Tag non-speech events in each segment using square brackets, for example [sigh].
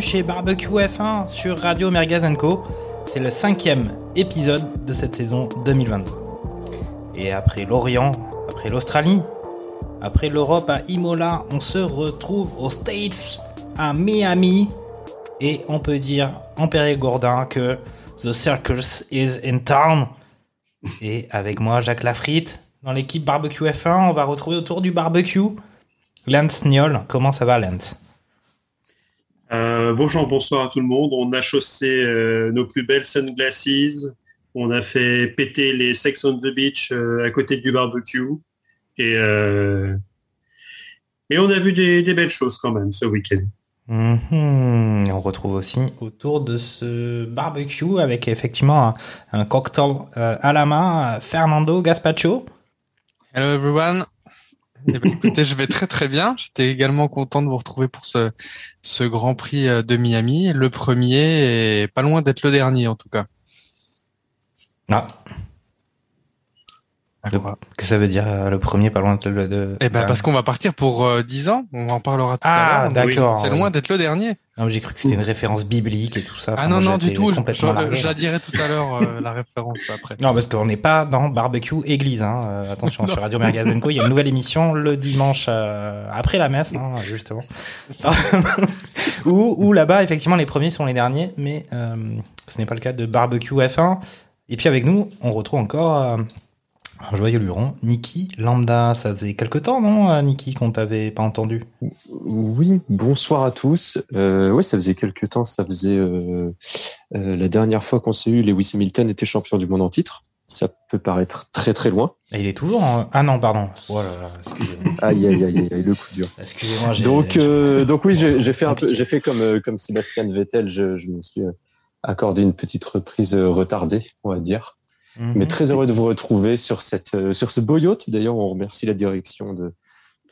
Chez Barbecue F1 sur Radio Merguez Co. C'est le cinquième épisode de cette saison 2022. Et après l'Orient, après l'Australie, après l'Europe à Imola, on se retrouve aux States, à Miami. Et on peut dire en Périgordin que The Circus is in town. Et avec moi, Jacques Lafritte, dans l'équipe Barbecue F1, on va retrouver autour du barbecue Lance Niol, comment ça va Lance? Euh, bonjour, bonsoir à tout le monde. On a chaussé euh, nos plus belles sunglasses. On a fait péter les Sex on the Beach euh, à côté du barbecue. Et, euh, et on a vu des, des belles choses quand même ce week-end. Mhm. Et On retrouve aussi autour de ce barbecue avec effectivement un, un cocktail euh, à la main, Fernando Gaspacho. Hello everyone. Écoutez, je vais très très bien. J'étais également content de vous retrouver pour ce, ce Grand Prix euh, de Miami, le premier et pas loin d'être le dernier en tout cas. Ah, que ça veut dire euh, le premier pas loin de... de, de- Eh ben parce qu'on va partir pour euh, 10 ans. On en parlera tout Ah, à l'heure. d'accord. C'est loin d'être le dernier. Non, J'ai cru que c'était une référence biblique et tout ça. Ah Enfin, non moi, non du tout. Je, largué, la dirai tout à l'heure euh, la référence après. Non, parce qu'on n'est pas dans barbecue église. Hein. Euh, attention, [laughs] sur Radio Mergazenco, il y a une nouvelle émission le dimanche euh, après la messe, hein, justement. [laughs] où où là-bas, effectivement, les premiers sont les derniers, mais euh, ce n'est pas le cas de barbecue F1. Et puis avec nous, on retrouve encore euh, un joyeux luron, Niki Lambda. Ça faisait quelque temps, non, euh, Niki, qu'on t'avait pas entendu? Oui, bonsoir à tous. Euh, ouais, ça faisait quelques temps, ça faisait euh, euh, la dernière fois qu'on s'est eu, Lewis Hamilton était champion du monde en titre. Ça peut paraître très très loin. Et il est toujours en... Ah non, pardon. Oh là là, excusez-moi. Aïe aïe aïe, aïe, le coup dur. Excusez-moi, Donc donc oui, j'ai fait un peu, fait comme comme Sébastien Vettel, je, je me suis accordé une petite reprise retardée, on va dire. Mhm. Mais très heureux de vous retrouver sur cette euh, sur ce beau yacht. D'ailleurs, on remercie la direction de,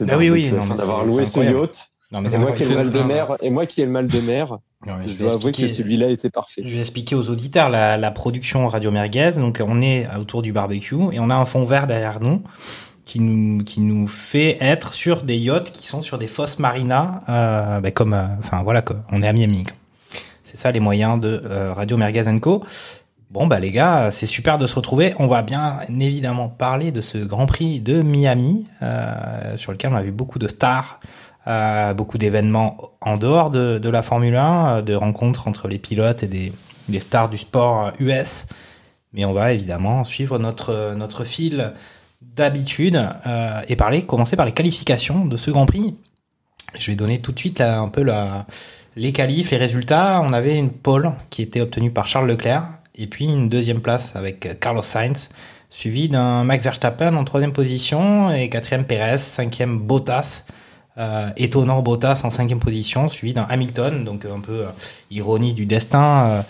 de Bah oui, d'avoir loué ce yacht. Non, mais Et moi qui ai le mal de mer, et moi qui ai le mal de mer, non, mais je vais dois avouer expliquer- que celui-là était parfait. Je vais expliquer aux auditeurs la, la production Radio Merguez. Donc, on est autour du barbecue et on a un fond vert derrière nous qui nous, qui nous fait être sur des yachts qui sont sur des fosses marinas, euh, ben comme, euh, enfin voilà, quoi. on est à Miami. C'est ça les moyens de euh, Radio Merguez Co. Bon bah les gars, c'est super de se retrouver. On va bien évidemment parler de ce Grand Prix de Miami euh, sur lequel on a vu beaucoup de stars, euh, beaucoup d'événements en dehors de, la Formule 1, euh, de rencontres entre les pilotes et des, stars du sport euh, US. Mais on va évidemment suivre notre notre fil d'habitude euh, et parler, commencer par les qualifications de ce Grand Prix. Je vais donner tout de suite un peu les qualifs, les résultats. On avait une pole qui était obtenue par Charles Leclerc et puis une deuxième place avec Carlos Sainz, suivi d'un Max Verstappen en troisième position et quatrième Perez, cinquième Bottas. Euh, étonnant Bottas en cinquième position, suivi d'un Hamilton, donc un peu euh, ironie du destin. euh,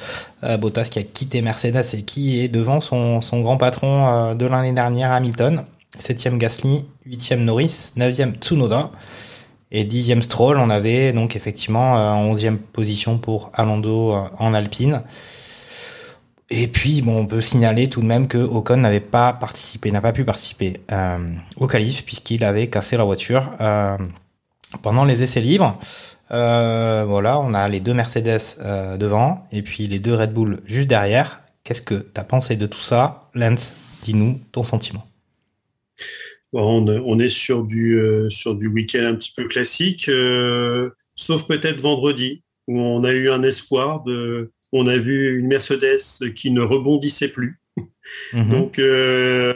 euh, Bottas qui a quitté Mercedes et qui est devant son, son grand patron euh, de l'année dernière, Hamilton. Septième Gasly, huitième Norris, neuvième Tsunoda et dixième Stroll. On avait donc effectivement en onzième position pour Alonso en Alpine. Et puis, on peut signaler tout de même que Ocon n'avait pas participé, n'a pas pu participer euh, au qualif puisqu'il avait cassé la voiture euh, pendant les essais libres. Euh, voilà, on a les deux Mercedes devant et puis les deux Red Bull juste derrière. Qu'est-ce que tu as pensé de tout ça Lance, dis-nous ton sentiment. On, est sur du, sur du week-end un petit peu classique, sauf peut-être vendredi, où on a eu un espoir. De, on a vu une Mercedes qui ne rebondissait plus. Mhm. Donc, euh,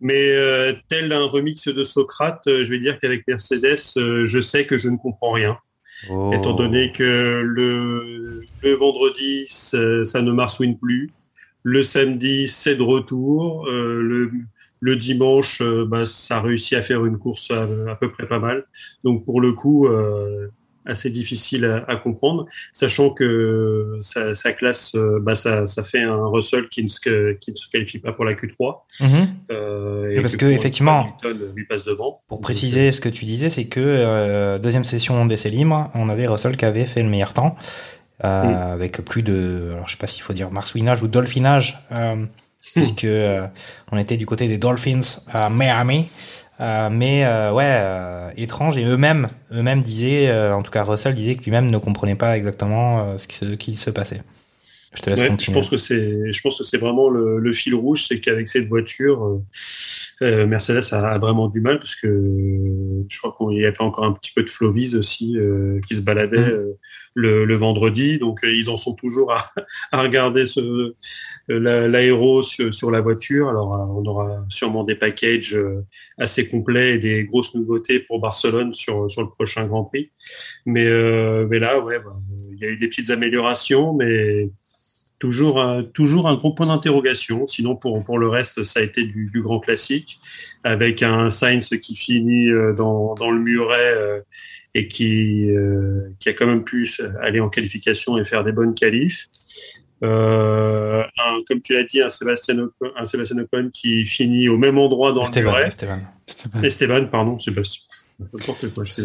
mais euh, tel un remix de Socrate, euh, je vais dire qu'avec Mercedes, je sais que je ne comprends rien. Oh. étant donné que le, le vendredi, ça, ne marsouine plus. Le samedi, c'est de retour. Le, le dimanche, bah, ça a réussi à faire une course à, à, peu près pas mal. Donc pour le coup, assez difficile à, à, comprendre, sachant que sa, sa classe, euh, bah, ça, ça, fait un Russell qui ne, se, qui ne se qualifie pas pour la Q3. Mm -hmm. parce que, effectivement, lui passe devant. Pour préciser ce que tu disais, c'est que euh, deuxième session d'essai libre, on avait Russell qui avait fait le meilleur temps. Euh, mm. avec plus de, alors je sais pas s'il faut dire marsouinage ou dolphinage, euh, [laughs] puisque euh, on était du côté des Dolphins à Miami. Euh, mais euh, ouais, euh, étrange et eux-mêmes, eux-mêmes disaient, en tout cas Russell disait que lui-même ne comprenait pas exactement ce qu'il qui se passait. Je te laisse. Je pense que c'est, je pense que c'est vraiment le, le, fil rouge, c'est qu'avec cette voiture, euh, Mercedes a, a, vraiment du mal parce que je crois qu'il y avait encore un petit peu de Flovis aussi euh, qui se baladait mmh. le, le, vendredi, donc ils en sont toujours à, [laughs] à regarder ce, l'aéro sur, sur, la voiture. Alors on aura sûrement des packages assez complets et des grosses nouveautés pour Barcelone sur, sur le prochain Grand Prix. Mais, euh, mais là, ouais, bah, il y a eu des petites améliorations, mais toujours un, toujours un gros point d'interrogation. Sinon, pour, pour le reste, ça a été du, du grand classique, avec un Sainz qui finit euh, dans, dans le muret euh, et qui, euh, qui a quand même pu aller en qualification et faire des bonnes qualifs. Euh, un, comme tu l'as dit, un Sébastien, Ocon, un Sébastien Ocon qui finit au même endroit dans Esteban, le muret. Esteban. Esteban. Esteban, pardon, Sébastien. N'importe quoi, c'est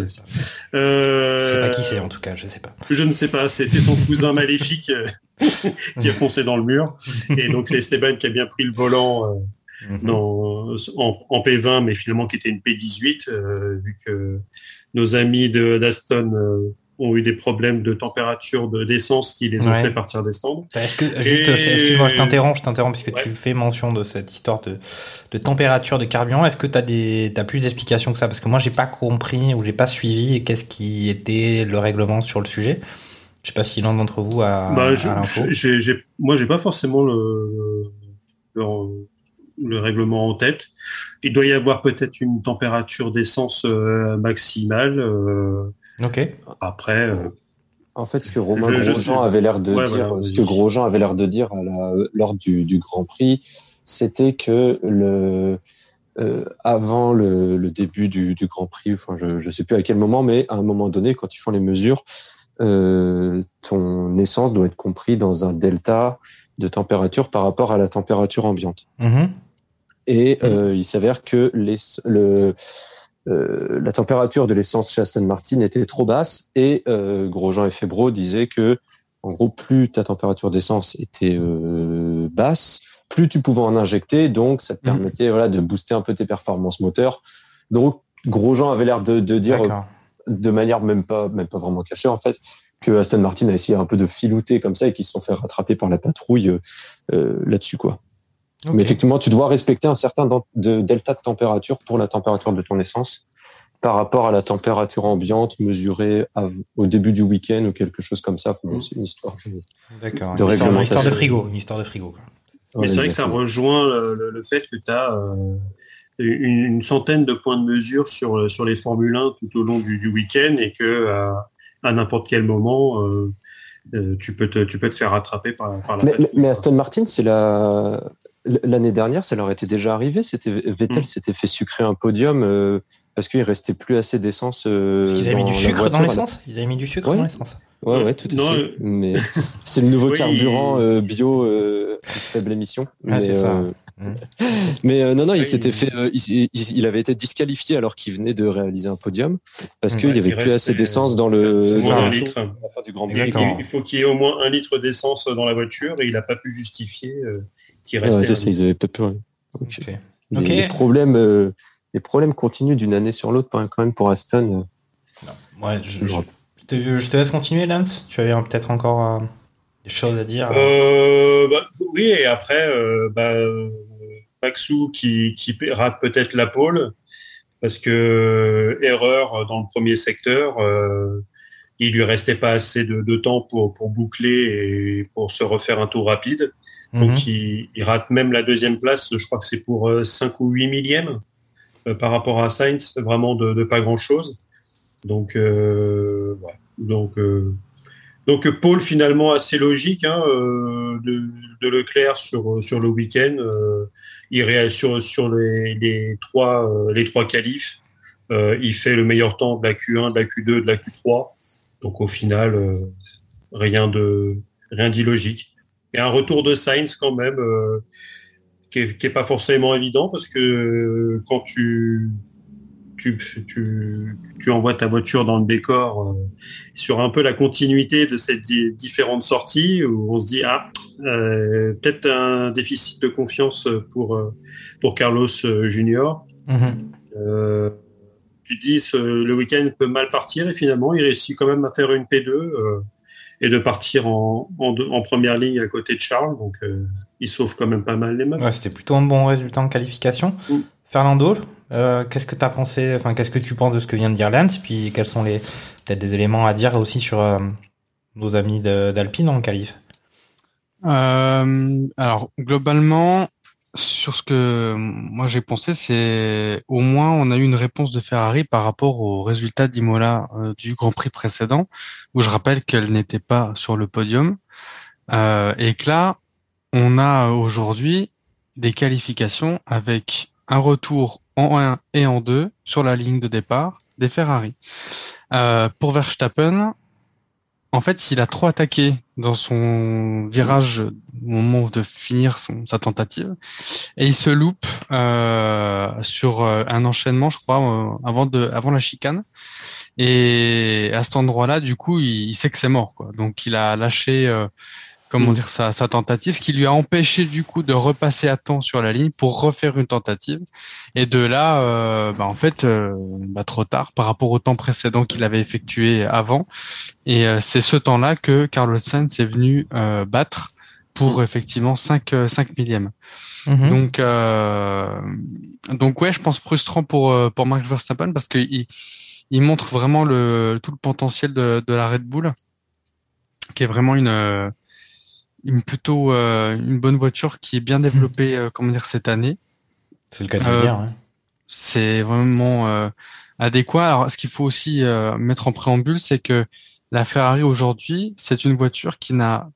euh, Je sais pas qui c'est en tout cas, je sais pas. Je ne sais pas, c'est son cousin maléfique [laughs] qui a foncé dans le mur. Et donc c'est Esteban qui a bien pris le volant euh, dans, en, en, P20, mais finalement qui était une P18, euh, vu que nos amis d'Aston euh, ont eu des problèmes de température d'essence qui les ont ouais. fait partir des stands. Est-ce que juste, excuse-moi, je t'interromps, je t'interromps puisque ouais. tu fais mention de cette histoire de, de température de carburant. Est-ce que tu as des, as plus d'explications que ça? Parce que moi, j'ai pas compris ou j'ai pas suivi qu'est-ce qui était le règlement sur le sujet. Je sais pas si l'un d'entre vous a, bah, a l'info. Moi, j'ai pas forcément le, le, le, règlement en tête. Il doit y avoir peut-être une température d'essence euh, maximale. Euh, Ok. Après. Euh, en fait, ce que Romain je, Grosjean je avait l'air de ouais, dire, voilà, ce que Grosjean avait l'air de dire la, lors du, du, Grand Prix, c'était que le euh, avant le, le, début du, du Grand Prix, enfin, je ne sais plus à quel moment, mais à un moment donné, quand ils font les mesures, euh, ton essence doit être compris dans un delta de température par rapport à la température ambiante. Mm -hmm. Et euh, il s'avère que les, le euh, la température de l'essence chez Aston Martin était trop basse et euh, Grosjean et Febro disaient que en gros plus ta température d'essence était euh, basse, plus tu pouvais en injecter, donc ça te mmh. permettait voilà de booster un peu tes performances moteurs. Donc Grosjean avait l'air de, de dire de manière même pas même pas vraiment cachée en fait que Aston Martin a essayé un peu de filouter comme ça et qu'ils se sont fait rattraper par la patrouille euh, là-dessus quoi. Okay. Mais effectivement, tu dois respecter un certain de delta de température pour la température de ton essence par rapport à la température ambiante mesurée à, au début du week-end ou quelque chose comme ça. Bon, c'est une histoire de, de réglementation. Une histoire de frigo. Une histoire de frigo. Mais ouais, c'est vrai que ça rejoint le, le fait que tu as euh, une, une, centaine de points de mesure sur, sur les Formule 1 tout au long du, du week-end et que euh, à n'importe quel moment, euh, tu, peux te, tu peux te faire rattraper par, par la mais, mais Aston Martin, c'est la L'année dernière, ça leur était déjà arrivé. C'était Vettel mmh. s'était fait sucrer un podium euh, parce qu'il restait plus assez d'essence. Euh, parce qu'ils avaient mis du sucre dans l'essence? Ils avaient mis du sucre ouais. dans l'essence? Ouais, ouais, tout à non, fait. Euh... Mais [laughs] c'est le nouveau oui, carburant euh, bio euh, faible émission. Ah, c'est ça. Mmh. [laughs] mais non, non, il s'était fait. Il, il, avait été disqualifié alors qu'il venait de réaliser un podium parce mmh. qu'il n'y avait plus assez d'essence dans le. Dans un litre. Du grand il faut qu'il y ait au moins un litre d'essence dans la voiture et il n'a pas pu justifier qui restait. Ouais, ça, ça, ils avaient peut-être plus. Okay. Okay. Les, okay. les, problèmes, euh, les problèmes continuent d'une année sur l'autre, quand même pour Aston. Non. Ouais, je, je, je, te, je, te, laisse continuer, Lance. Tu avais peut-être encore euh, des choses à dire. Euh, bah, oui, et après, euh, bah, Maxou qui, qui rate peut-être la pole parce que erreur dans le premier secteur. il lui restait pas assez de, de temps pour, pour boucler et pour se refaire un tour rapide. Donc, -hmm. il, il, rate même la deuxième place. Je crois que c'est pour 5 ou 8 millièmes euh, par rapport à Sainz, vraiment de, de pas grand-chose. Donc, euh, ouais. donc, euh, donc, Paul, finalement, assez logique hein, euh, de, de, Leclerc sur, sur le week-end. il sur, sur les, les trois, euh, les trois qualifs. Euh, il fait le meilleur temps de la Q1, de la Q2, de la Q3. Donc au final, euh, rien de rien d'illogique. Et un retour de Sainz quand même, euh, qui, est, qui est pas forcément évident parce que quand tu tu, tu, tu envoies ta voiture dans le décor euh, sur un peu la continuité de ces di- différentes sorties où on se dit ah euh, peut-être un déficit de confiance pour euh, pour Carlos euh, Junior. Mhm. Euh, tu dis ce- le week-end peut mal partir et finalement il réussit quand même à faire une P2 euh, et de partir en, en, deux- en première ligne à côté de Charles. Donc euh, il sauve quand même pas mal les mains. Ouais, c'était plutôt un bon résultat en qualification. Mm. Fernando, euh, qu'est-ce que tu as pensé, enfin, qu'est-ce que tu penses de ce que vient de dire Lance, et puis quels sont les peut-être des éléments à dire aussi sur euh, nos amis d'Alpine en qualif? Euh, alors globalement, sur ce que moi j'ai pensé, c'est au moins on a eu une réponse de Ferrari par rapport au résultat d'Imola euh, du Grand Prix précédent, où je rappelle qu'elle n'était pas sur le podium, euh, et que là on a aujourd'hui des qualifications avec un retour en 1 et en 2 sur la ligne de départ des Ferrari. Euh, pour Verstappen, en fait, il a trop attaqué dans son virage au moment de finir sa tentative. Et il se loupe euh, sur euh, un enchaînement, je crois, euh, avant, la chicane. Et à cet endroit-là, du coup, il, sait que c'est mort. Quoi. Donc, il a lâché, comment dire, sa, sa tentative, ce qui lui a empêché, du coup, de repasser à temps sur la ligne pour refaire une tentative. Et de là, euh, bah, en fait, euh, bah, trop tard par rapport au temps précédent qu'il avait effectué avant. Et euh, c'est ce temps-là que Carlos Sainz est venu battre pour effectivement 5, euh, 5 millièmes. Mhm. Donc, donc ouais, je pense frustrant pour pour Max Verstappen parce que il, montre vraiment le tout le potentiel de, de la Red Bull, qui est vraiment une une plutôt euh, une bonne voiture qui est bien développée, euh, comment dire cette année. C'est le cas de Euh, le dire. hein. C'est vraiment euh, adéquat. Alors, ce qu'il faut aussi euh, mettre en préambule, c'est que la Ferrari aujourd'hui, c'est une voiture qui n'a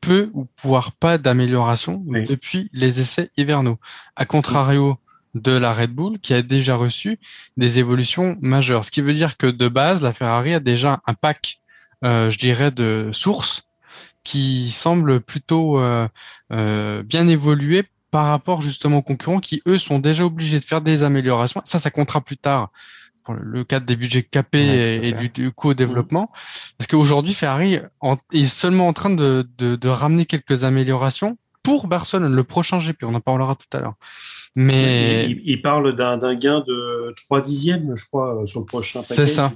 peu ou voire pas d'amélioration Oui. depuis les essais hivernaux. À contrario de la Red Bull, qui a déjà reçu des évolutions majeures. Ce qui veut dire que de base, la Ferrari a déjà un pack, euh, je dirais, de sources qui semble plutôt euh, euh, bien évoluer par rapport justement aux concurrents qui, eux, sont déjà obligés de faire des améliorations. Ça, ça comptera plus tard pour le cadre des budgets capés Ouais, et, du, du coût au développement. Parce qu'aujourd'hui, Ferrari en- est seulement en train de, de, de ramener quelques améliorations pour Barcelone, le prochain GP. On en parlera tout à l'heure. Mais Il, il parle d'un d'un gain de 3 dixièmes, je crois, sur le prochain. C'est ça.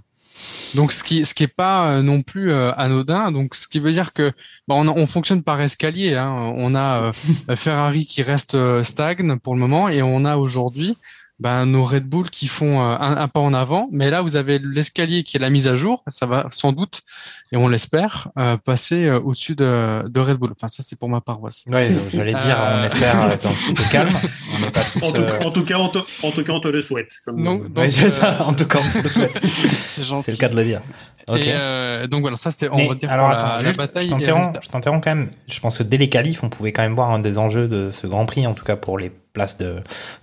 Donc ce qui ce pas euh, non plus euh, anodin. Ce qui veut dire que bah, on, on fonctionne par escalier. Hein. On a euh, [laughs] Ferrari qui reste stagne pour le moment et on a aujourd'hui ben, nos Red Bull qui font euh, un, un pas en avant. Mais là vous avez l'escalier qui est la mise à jour. Ça va sans doute et on l'espère euh, passer euh, au-dessus de, de Red Bull. Enfin ça c'est pour ma paroisse. Ouais, j'allais dire, Euh. on espère être un petit peu calme. On n'est pas tous. En tout, en tout cas, on te, en tout cas, on te le souhaite. Comme, Donc, donc, ouais, c'est euh, ça. En tout cas, on le souhaite. [laughs] c'est gentil. C'est le cas de le dire. Ok. Et euh, donc voilà, ça c'est on va dire alors, attends, la, la juste, bataille. t'interromps, résultat. je t'interromps quand même. Je pense que dès les qualifs, on pouvait quand même voir un des enjeux de ce Grand Prix, en tout cas pour les places de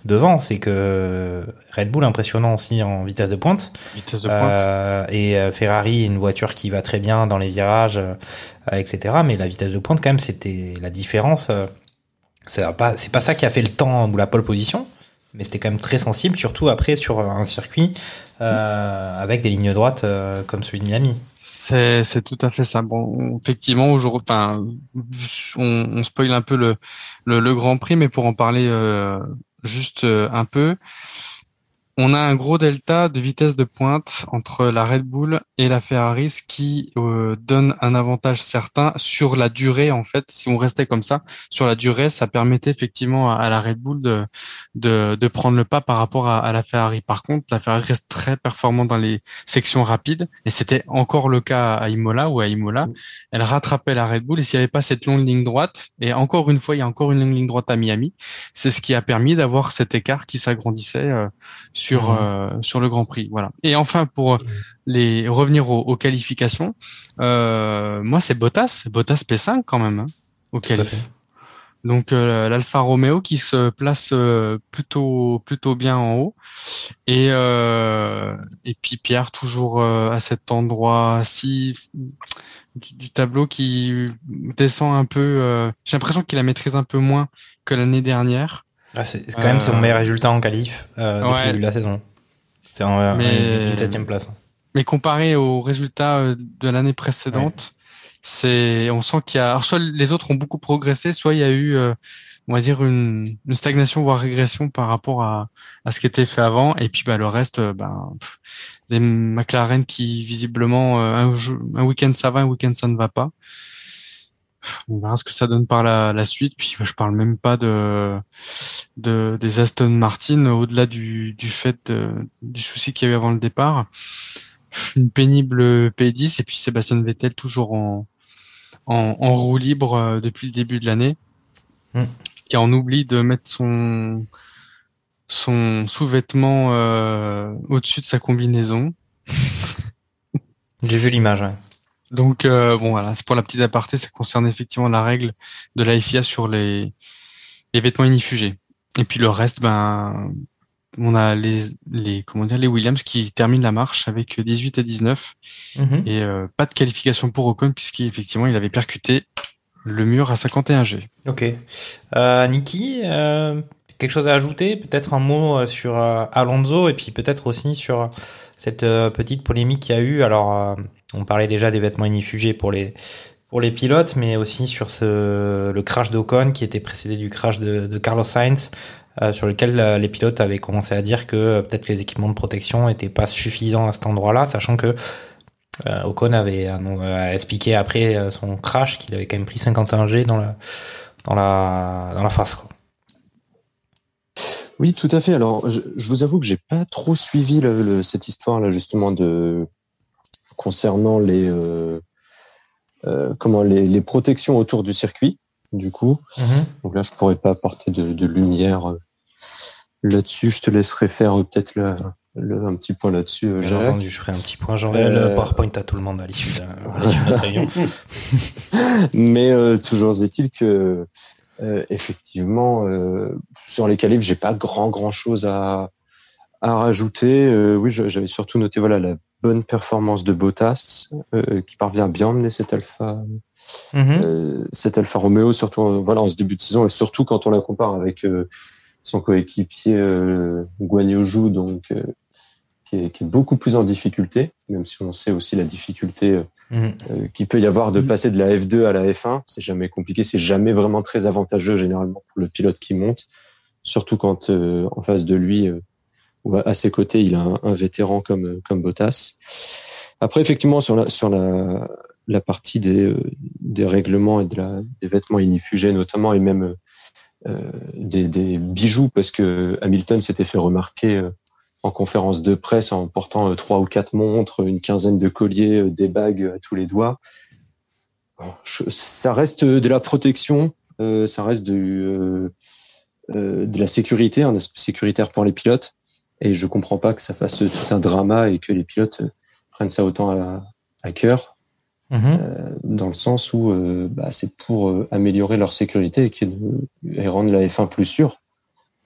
devant, c'est que Red Bull impressionnant aussi en vitesse de pointe, Vitesse de pointe. Euh, et euh, Ferrari une voiture qui va très bien dans les virages, euh, etc. Mais la vitesse de pointe quand même, c'était la différence. euh, c'est pas, c'est pas ça qui a fait le temps ou la pole position, mais c'était quand même très sensible, surtout après sur un circuit euh, avec des lignes droites euh, comme celui de Miami. C'est, tout à fait ça. Bon, effectivement, aujourd'hui, on, on spoil un peu le, le, le Grand Prix, mais pour en parler euh, juste euh, un peu, on a un gros delta de vitesse de pointe entre la Red Bull et la Ferrari, ce qui euh, donne un avantage certain sur la durée. En fait, si on restait comme ça, sur la durée, ça permettait effectivement à, à la Red Bull de, de, de prendre le pas par rapport à, à la Ferrari. Par contre, la Ferrari reste très performante dans les sections rapides, et c'était encore le cas à Imola, où à Imola, elle rattrapait la Red Bull, et s'il n'y avait pas cette longue ligne droite, et encore une fois, il y a encore une longue ligne droite à Miami, c'est ce qui a permis d'avoir cet écart qui s'agrandissait euh, sur Euh, sur le Grand Prix. Voilà. Et enfin, pour euh, les revenir aux, aux qualifications, euh, moi c'est Bottas, Bottas P5 quand même hein, au. Donc euh, l'Alfa Romeo qui se place plutôt plutôt bien en haut et et puis Pierre toujours à cet endroit-ci du, du, tableau qui descend un peu. J'ai l'impression qu'il la maîtrise un peu moins que l'année dernière. Ah, c'est quand même son meilleur résultat en qualif depuis ouais. la saison. C'est en Mais... une septième place. Mais comparé aux résultats de l'année précédente, c'est on sent qu'il y a alors soit les autres ont beaucoup progressé soit il y a eu euh, on va dire une, une, stagnation voire régression par rapport à, à ce qui était fait avant et puis bah le reste euh, ben des McLaren qui visiblement euh, un, un week-end ça va un week-end ça ne va pas on verra ce que ça donne par la, la suite puis je parle même pas de, de des Aston Martin au-delà du, du fait du souci qu'il y a eu avant le départ une pénible P10 et puis Sébastien Vettel toujours en, en, en roue libre euh, depuis le début de l'année, mm. qui en oublie de mettre son son sous-vêtement euh, au-dessus de sa combinaison. J'ai vu l'image. Ouais. Donc euh, bon voilà, c'est pour la petite aparté, ça concerne effectivement la règle de la FIA sur les, les vêtements inifugés. Et puis le reste, ben on a les, les, comment dire, les Williams qui terminent la marche avec 18 et 19 mhm. et euh, pas de qualification pour Ocon puisqu'effectivement il avait percuté le mur à 51G. Ok. Euh, Niki, euh, quelque chose à ajouter? Peut-être un mot euh, sur euh, Alonso et puis peut-être aussi sur cette petite polémique qu'il y a eu. Alors, on parlait déjà des vêtements inifugés pour les pilotes, mais aussi sur le crash d'Ocon qui était précédé du crash de, Carlos Sainz. Euh, sur lequel euh, les pilotes avaient commencé à dire que euh, peut-être les équipements de protection n'étaient pas suffisants à cet endroit-là, sachant que Ocon avait expliqué après son crash qu'il avait quand même pris 51 G dans la dans face. Oui, tout à fait. Alors, je, vous avoue que j'ai pas trop suivi cette histoire là justement de concernant les comment les, les, protections autour du circuit. Du coup, mm-hmm. donc là, je pourrais pas apporter de, de lumière Là-dessus, je te laisserai faire euh, peut-être le, un petit point là-dessus. Euh, J'ai entendu, je ferai un petit point. J'enverrai le euh, PowerPoint à tout le monde à l'issue de, notre réunion. [laughs] [laughs] Mais toujours est-il que effectivement, sur les qualifs, j'ai pas grand grand chose à, à rajouter. oui, j'avais surtout noté voilà la bonne performance de Bottas qui parvient bien à mener cette Alpha. Mm-hmm. cette Alpha Romeo, surtout voilà en ce début de saison et surtout quand on la compare avec son coéquipier euh, Guanyojou, donc euh, qui est, qui, est, beaucoup plus en difficulté, même si on sait aussi la difficulté euh, mhm. euh, qu'il peut y avoir de mhm. passer de la F2 à la F1. C'est jamais compliqué, c'est jamais vraiment très avantageux généralement pour le pilote qui monte, surtout quand en face de lui à ses côtés il a un, vétéran comme comme Bottas. Après effectivement sur la sur la la partie des, des règlements et de la, des vêtements inifugés notamment et même euh, des, bijoux parce que Hamilton s'était fait remarquer euh, en conférence de presse en portant euh, trois ou quatre montres, une quinzaine de colliers, des bagues à tous les doigts. ça reste de la protection, ça reste de, de la sécurité, un aspect sécuritaire pour les pilotes. Et je comprends pas que ça fasse tout un drama et que les pilotes prennent ça autant à, à cœur. Mhm. Euh, dans le sens où euh, bah, c'est pour euh, améliorer leur sécurité et, et, rendre la F1 plus sûre.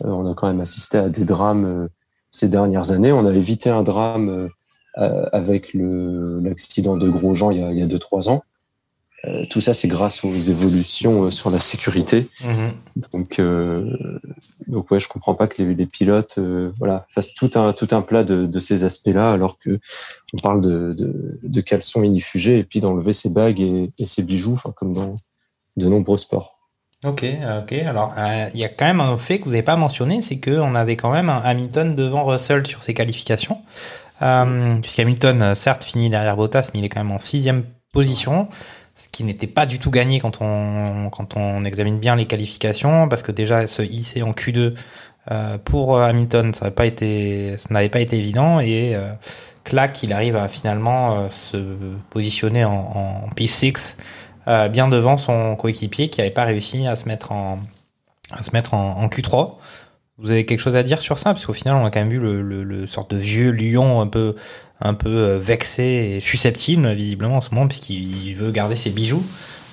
on a quand même assisté à des drames ces dernières années. On a évité un drame avec l'accident de Grosjean il y a, il y a deux trois ans. Euh, tout ça, c'est grâce aux évolutions euh, sur la sécurité. Mhm. Donc, euh, donc ouais, je comprends pas que les, pilotes, voilà, fassent tout un tout un plat de, ces aspects-là, alors que on parle de, de, de caleçon et puis d'enlever ses bagues et, ses bijoux, comme dans de nombreux sports. Ok, ok. Alors, il y a quand même un fait que vous n'avez pas mentionné, c'est qu'on avait quand même un Hamilton devant Russell sur ses qualifications. Euh, Puisqu'Hamilton, certes, finit derrière Bottas, mais il est quand même en sixième position ce qui n'était pas du tout gagné quand on quand on examine bien les qualifications parce que déjà se hisser en Q2 euh, pour Hamilton ça n'avait pas été pas été évident et euh, il arrive à finalement euh, se positionner en, en P6 euh, bien devant son coéquipier qui n'avait pas réussi à se mettre en à se mettre en Q3 vous avez quelque chose à dire sur ça? Parce qu'au final on a quand même vu le, le, le sorte de vieux lion un peu un peu euh, vexé et susceptible visiblement en ce moment puisqu'il veut garder ses bijoux,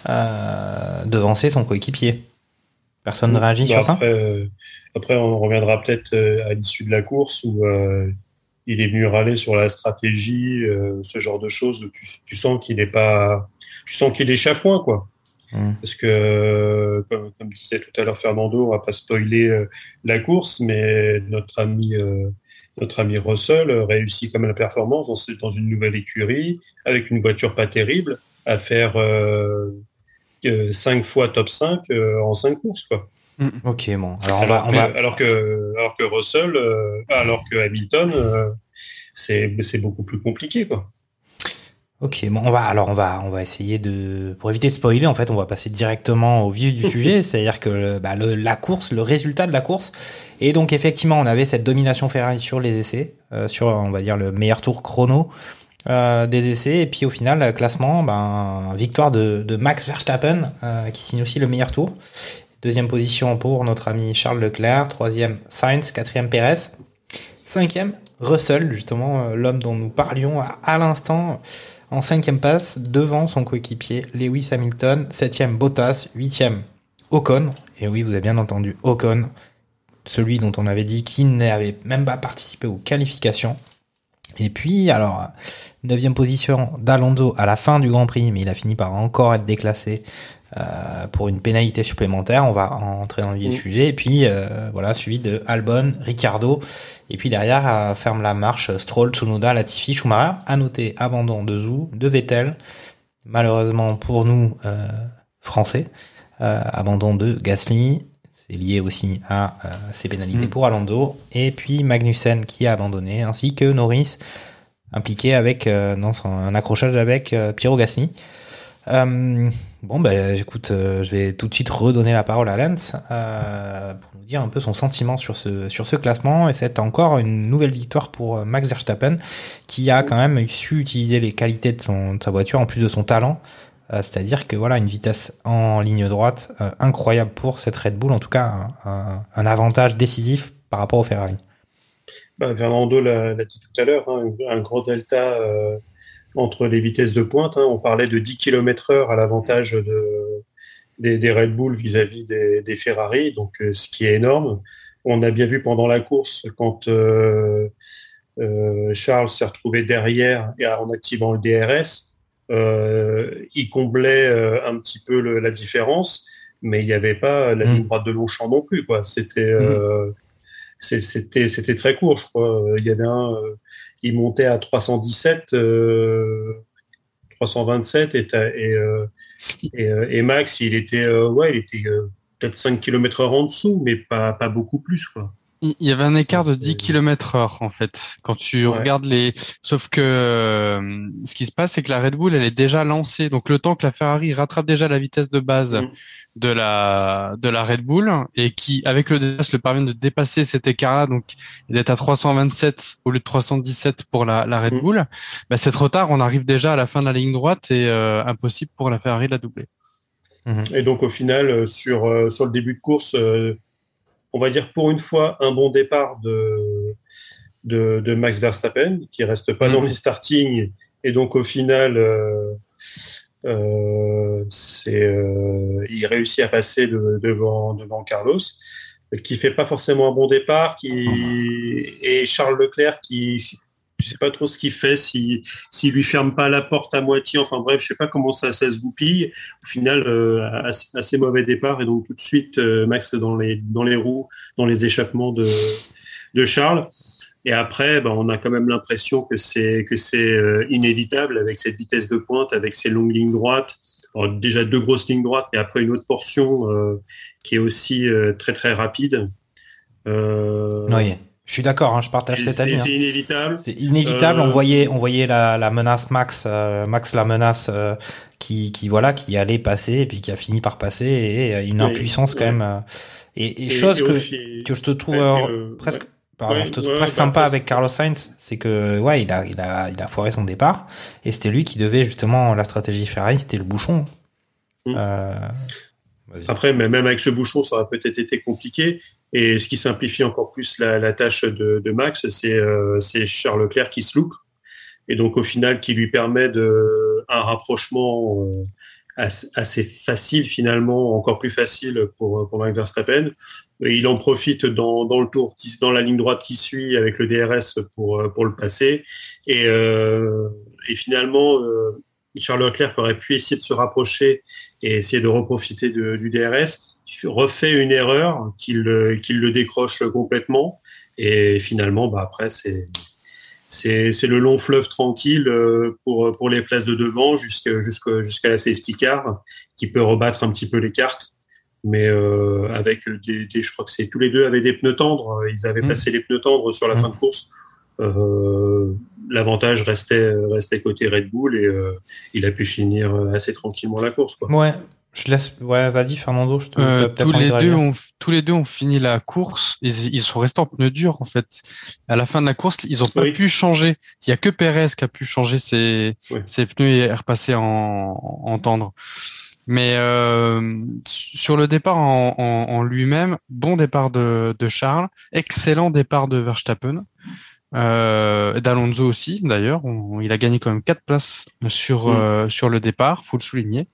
euh, devancer son coéquipier. Personne ne réagit Bah, sur ça? après, euh, après, on reviendra peut-être euh, à l'issue de la course où euh, il est venu râler sur la stratégie, ce genre de choses. où Tu, tu sens qu'il est pas, tu sens qu'il est chafouin, quoi. Mm. Parce que, comme, comme disait tout à l'heure Fernando, on va pas spoiler la course, mais notre ami, notre ami Russell euh, réussit comme la performance dans, une nouvelle écurie, avec une voiture pas terrible, à faire euh, euh, cinq fois top 5 euh, en cinq courses, quoi. Ok, bon. Alors on Alors, va, on que, va, alors que alors que Russell, euh, alors que Hamilton, euh, c'est c'est beaucoup plus compliqué quoi. Ok, bon, on va, alors on va, on va essayer de, pour éviter de spoiler, en fait, on va passer directement au vif du sujet, [laughs] c'est-à-dire que bah, le, la course, le résultat de la course, et donc effectivement, on avait cette domination Ferrari sur les essais, euh, sur, on va dire, le meilleur tour chrono euh, des essais, et puis au final, classement, ben, victoire de, de Max Verstappen, euh, qui signe aussi le meilleur tour. Deuxième position pour notre ami Charles Leclerc, troisième Sainz, quatrième Perez, cinquième Russell, justement l'homme dont nous parlions à, à l'instant, en cinquième passe devant son coéquipier Lewis Hamilton, septième Bottas, huitième Ocon, et oui vous avez bien entendu Ocon, celui dont on avait dit qu'il n'avait même pas participé aux qualifications. Et puis alors neuvième position d'Alonso à la fin du Grand Prix, mais il a fini par encore être déclassé euh, pour une pénalité supplémentaire. On va entrer dans le vif du Mm. sujet. Et puis euh, voilà, suivi de Albon, Ricardo. Et puis derrière euh, ferme la marche Stroll, Tsunoda, Latifi, Schumacher. À noter abandon de Zou, de Vettel. Malheureusement pour nous euh, français, euh, abandon de Gasly. C'est lié aussi à euh, ces pénalités Mm. pour Alonso. Et puis Magnussen qui a abandonné, ainsi que Norris impliqué avec euh, dans son, un accrochage avec Piero Gasly. Euh, bon, bah, écoute, euh, je vais tout de suite redonner la parole à Lance euh, pour nous dire un peu son sentiment sur ce, sur ce classement. Et c'est encore une nouvelle victoire pour Max Verstappen, qui a quand même su utiliser les qualités de, sa voiture en plus de son talent. C'est-à-dire que voilà, une vitesse en ligne droite incroyable pour cette Red Bull, en tout cas un, avantage décisif par rapport au Ferrari. Bah, Fernando l'a dit tout à l'heure, hein, un gros delta entre les vitesses de pointe. hein. On parlait de 10 km heure à l'avantage de, des, des Red Bull vis-à-vis des, des Ferrari, donc euh, ce qui est énorme. On a bien vu pendant la course quand euh, euh, Charles s'est retrouvé derrière et en activant le DRS, euh, il comblait euh, un petit peu le- la différence, mais il n'y avait pas la Mm. ligne droite de Longchamp non plus. Quoi. C'était euh, c'était c'était très court, je crois. Il y avait un, euh, il montait à 317, euh, 327 et, t'as- et, euh, et, euh, et Max, il était euh, ouais, il était euh, peut-être 5 km heure en dessous, mais pas pas beaucoup plus quoi. Il y avait un écart de C'est- 10 km heure, en fait, quand tu Ouais. regardes les... Sauf que euh, ce qui se passe, c'est que la Red Bull, elle est déjà lancée. Donc, le temps que la Ferrari rattrape déjà la vitesse de base Mm. de la de la Red Bull et qui, avec le DRS, le parvient de dépasser cet écart-là, donc d'être à 327 au lieu de 317 pour la, la Red Mm. Bull, bah, c'est trop tard. On arrive déjà à la fin de la ligne droite et euh, impossible pour la Ferrari de la doubler. Et donc au final, euh, sur, euh, sur le début de course, euh, on va dire pour une fois un bon départ de, de, de Max Verstappen, qui reste pas Mhm. dans les starting. Et donc au final, euh, euh, c'est, euh, il réussit à passer de- devant, devant Carlos, qui fait pas forcément un bon départ, qui, et Charles Leclerc qui sais pas trop ce qu'il fait, si s'il lui ferme pas la porte à moitié, enfin bref, je sais pas comment ça, ça se goupille. Au final, euh, assez, assez mauvais départ et donc tout de suite euh, Max dans les dans les roues, dans les échappements de de Charles. Et après, ben, on a quand même l'impression que c'est que c'est euh, inévitable avec cette vitesse de pointe, avec ces longues lignes droites. Alors, déjà deux grosses lignes droites et après une autre portion euh, qui est aussi euh, très très rapide. Euh, je suis d'accord, hein, je partage cet avis. hein. c'est inévitable. C'est inévitable. Euh, On voyait, on voyait la, la menace Max, euh, Max la menace euh, qui, qui voilà, qui allait passer et puis qui a fini par passer et euh, une impuissance quand ouais. même. euh, et, et Et- chose et que je te trouve Ouais, euh, euh, presque, pardon, je te trouve presque bah, sympa avec Carlos Sainz, c'est que ouais, il a, il a, il a foiré son départ et c'était lui qui devait justement la stratégie Ferrari, c'était le bouchon. Mm. Euh. Après, mais même avec ce bouchon, ça aurait peut-être été compliqué. Et ce qui simplifie encore plus la, la tâche de, de Max, c'est euh, Charles Leclerc qui se loupe. Et donc, au final, qui lui permet de, un rapprochement euh, assez, facile finalement, encore plus facile pour, pour Max Verstappen. Il en profite dans, dans, le tour, dans la ligne droite qui suit avec le DRS pour, pour le passer. Et, euh, et finalement, euh, Charles Leclerc aurait pu essayer de se rapprocher et essayer de reprofiter de, du DRS. Refait une erreur qui le, décroche complètement. Et finalement, bah après, c'est c'est le long fleuve tranquille euh, pour, pour les places de devant jusqu'à la safety car qui peut rebattre un petit peu les cartes. Mais euh, avec des, des, je crois que c'est tous les deux avaient des pneus tendres. Ils avaient mm. passé les pneus tendres sur la mm. fin de course. Euh, L'avantage restait restait côté Red Bull et euh, il a pu finir assez tranquillement la course. Quoi. Ouais, je laisse. Ouais, vas-y, Fernando. Je te, euh, tous les deux ont tous les deux ont fini la course. Ils, ils sont restés en pneus durs en fait. À la fin de la course, ils ont pas pu changer. Il y a que Perez qui a pu changer ses, ses pneus et repasser en, en tendre. Mais euh, sur le départ en, en, en lui-même, bon départ de, de, Charles, excellent départ de Verstappen, euh, d'Alonso aussi d'ailleurs. Il a gagné quand même quatre places sur euh, sur le départ, faut le souligner.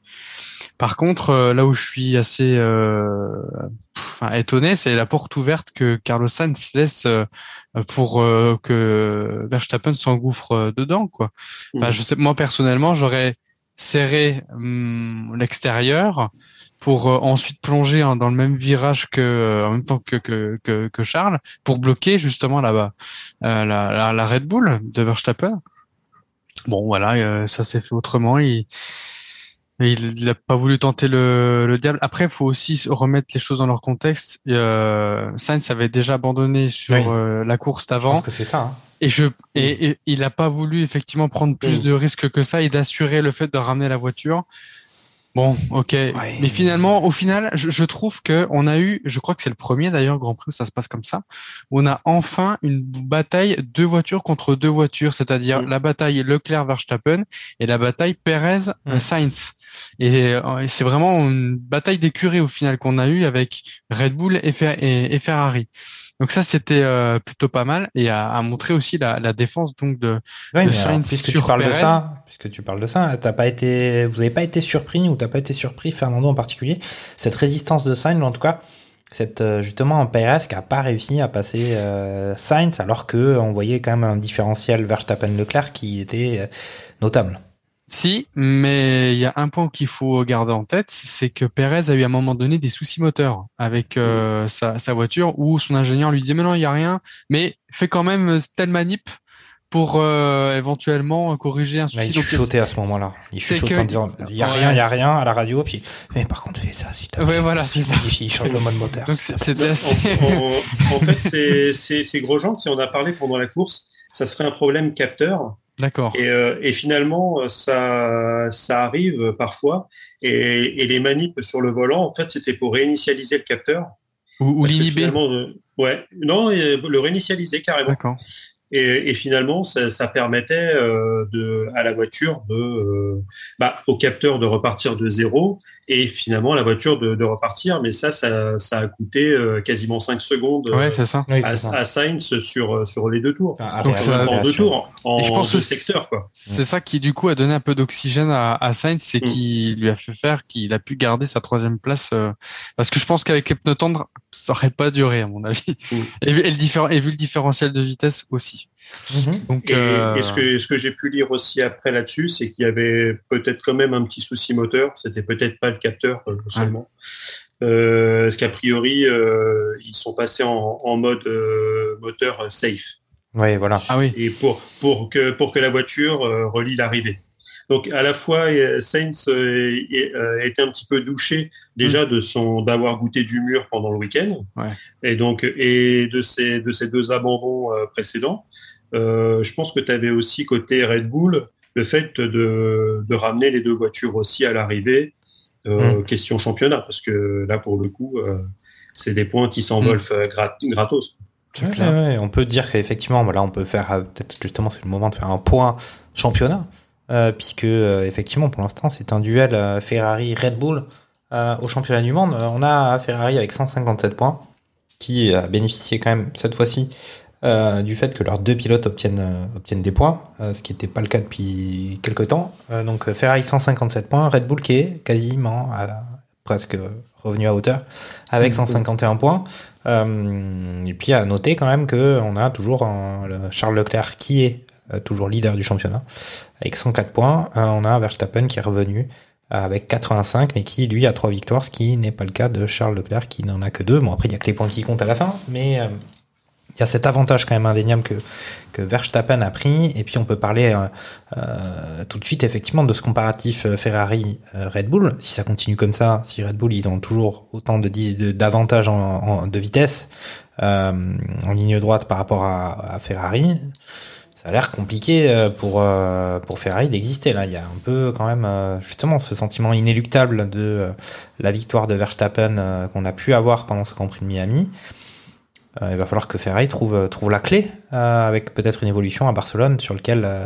Par contre, euh, là où je suis assez euh, étonné, c'est la porte ouverte que Carlos Sainz laisse euh, pour que Verstappen s'engouffre dedans. Quoi. Enfin, je sais, moi personnellement, j'aurais serré hum, l'extérieur pour ensuite plonger dans le même virage que en même temps que, que, que, Charles pour bloquer justement là-bas la, la, la, Red Bull de Verstappen. Bon voilà, ça s'est fait autrement. Il, il n'a pas voulu tenter le, le diable. Après, il faut aussi remettre les choses dans leur contexte. Euh, Sainz avait déjà abandonné sur euh, la course d'avant. Je pense que c'est ça. Hein. Et, je, et, il n'a pas voulu effectivement prendre plus de risques que ça et d'assurer le fait de ramener la voiture. Bon, ok. Mais finalement, au final, je, je, trouve que on a eu, je crois que c'est le premier d'ailleurs Grand Prix où ça se passe comme ça, où on a enfin une bataille deux voitures contre deux voitures, c'est-à-dire la bataille Leclerc-Verstappen et la bataille Perez-Sainz. Euh, et, c'est vraiment une bataille d'écurie au final qu'on a eu avec Red Bull et, Ferrari. Donc ça c'était euh, plutôt pas mal et à, montrer aussi la, défense donc de, ouais, Sainz puisque tu parles de ça, puisque tu parles de ça, t'as pas été, vous avez pas été surpris ou t'as pas été surpris Fernando en particulier cette résistance de Sainz en tout cas cette euh, justement Perez qui a pas réussi à passer Sainz alors que on voyait quand même un différentiel Verstappen Leclerc qui était notable. Si, mais il y a un point qu'il faut garder en tête, c'est que Perez a eu à un moment donné des soucis moteurs avec euh, sa, voiture où son ingénieur lui dit mais non il y a rien, mais fait quand même telle manip pour euh, éventuellement corriger un souci. il chuchotait à ce moment-là. Il chuchotait en disant il y a rien, il y a rien à la radio, puis mais par contre fais ça si t'as. Ouais voilà c'est ça. Il change le mode moteur. Donc c'est assez... en, [laughs] en, fait c'est c'est Grosjean qui en a parlé pendant la course. Ça serait un problème capteur D'accord. Et, euh, et, finalement, ça, ça arrive parfois. Et, et, les manips sur le volant, en fait, c'était pour réinitialiser le capteur. Ou, ou l'inhiber. Euh, ouais, non, le réinitialiser carrément. D'accord. Et, et, finalement, ça, ça permettait euh, de, à la voiture de, euh, bah, au capteur de repartir de zéro et finalement la voiture de, de repartir. Mais ça, ça, ça a coûté euh, quasiment 5 secondes ouais, ça. à, ça. à, Sainz sur, sur les deux tours. Ah, Donc, en deux tours, en, je pense deux secteurs. C'est ça qui, du coup, a donné un peu d'oxygène à, à Sainz, c'est mm. qui lui a fait faire qu'il a pu garder sa troisième place. parce que je pense qu'avec les pneus tendres, ça aurait pas duré, à mon avis. Mm. Et, et, le et vu le différentiel de vitesse aussi. Mhm. Donc, et, euh... ce que, ce que j'ai pu lire aussi après là-dessus, c'est qu'il y avait peut-être quand même un petit souci moteur. C'était peut-être pas le capteur euh, seulement. Euh, parce qu'a priori, euh, ils sont passés en, en mode euh, moteur safe. Oui, voilà. Ah oui. Et pour, pour, que, pour que la voiture relie l'arrivée. Donc à la fois Sainz était un petit peu douché déjà mm. de son d'avoir goûté du mur pendant le week-end ouais. et donc et de ces de ces deux abandons précédents euh, je pense que tu avais aussi côté Red Bull le fait de, de ramener les deux voitures aussi à l'arrivée. Euh, mmh. Question championnat, parce que là, pour le coup, euh, c'est des points qui s'envolent mmh. grat gratos. Ouais, ouais, on peut dire qu'effectivement, voilà, on peut faire peut-être justement, c'est le moment de faire un point championnat, euh, puisque effectivement, pour l'instant, c'est un duel Ferrari-Red Bull au championnat du monde. On a Ferrari avec 157 points, qui a bénéficié quand même cette fois-ci euh, du fait que leurs deux pilotes obtiennent, euh, obtiennent des points, euh, ce qui n'était pas le cas depuis quelques temps. Donc Ferrari 157 points, Red Bull qui est quasiment à- presque revenu à hauteur avec 151 points. Euh, et puis à noter quand même que on a toujours un- le Charles Leclerc qui est toujours leader du championnat avec 104 points. On a Verstappen qui est revenu avec 85, mais qui lui a trois victoires, ce qui n'est pas le cas de Charles Leclerc qui n'en a que deux. Bon après il y a que les points qui comptent à la fin, mais il y a cet avantage quand même indéniable que, que Verstappen a pris. Et puis on peut parler euh, euh, tout de suite effectivement de ce comparatif euh, Ferrari-Red Bull. Si ça continue comme ça, si Red Bull ils ont toujours autant de di- de- d'avantages en, en- de vitesse euh, en ligne droite par rapport à, à Ferrari, ça a l'air compliqué euh, pour euh, pour Ferrari d'exister là. Il y a un peu quand même euh, justement ce sentiment inéluctable de euh, la victoire de Verstappen euh, qu'on a pu avoir pendant ce Grand Prix de Miami. Euh, il va falloir que Ferrari trouve trouve la clé euh, avec peut-être une évolution à Barcelone sur lequel euh,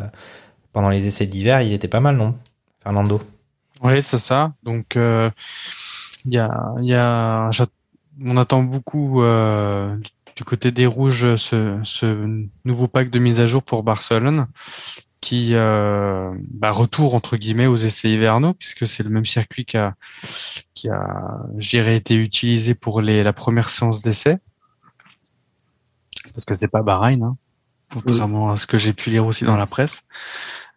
pendant les essais d'hiver il était pas mal non? Fernando. Oui, c'est ça. Donc, y a, y a, on attend beaucoup du côté des rouges ce, ce nouveau pack de mise à jour pour Barcelone, qui euh, bah, retour entre guillemets aux essais hivernaux, puisque c'est le même circuit qui a, qui a, été utilisé pour les, la première séance d'essai, parce que c'est pas Bahreïn, hein, contrairement à ce que j'ai pu lire aussi dans la presse.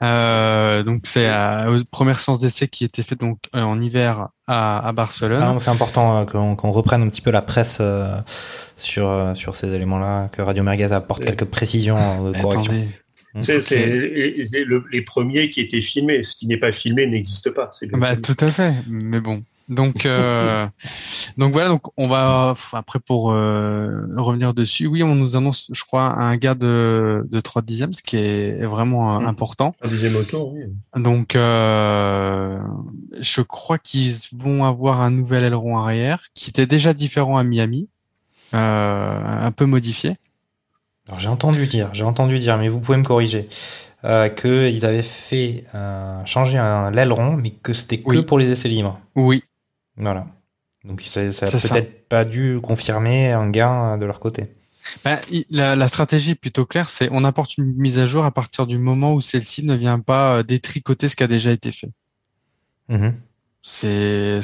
Euh, donc c'est la première séance d'essai qui était faite donc euh, en hiver à, à Barcelone. Ah non, c'est important euh, qu'on reprenne un petit peu la presse euh, sur euh, sur ces éléments-là, que Radio Merguez apporte quelques précisions euh, corrections. Mmh. C'est les, les- le- les premiers qui étaient filmés. Ce qui n'est pas filmé n'existe pas. Bah tout à fait, mais bon. Donc euh, [laughs] donc voilà, donc on va après pour euh, revenir dessus. Oui, on nous annonce, je crois, un gars de de 3 dixièmes, ce qui est vraiment euh, Mhm. important. Un deuxième auto, oui. Donc, euh, je crois qu'ils vont avoir un nouvel aileron arrière qui était déjà différent à Miami, euh, un peu modifié. Alors j'ai entendu dire, j'ai entendu dire, mais vous pouvez me corriger, euh, qu'ils avaient fait euh, changer un l'aileron, mais que c'était que Oui. pour les essais libres. Oui, Voilà. Donc ça, ça a peut-être pas dû confirmer un gain euh, de leur côté. Ben, la, la stratégie est plutôt claire, c'est on apporte une mise à jour à partir du moment où celle-ci ne vient pas euh, détricoter ce qui a déjà été fait. Mhm. C'est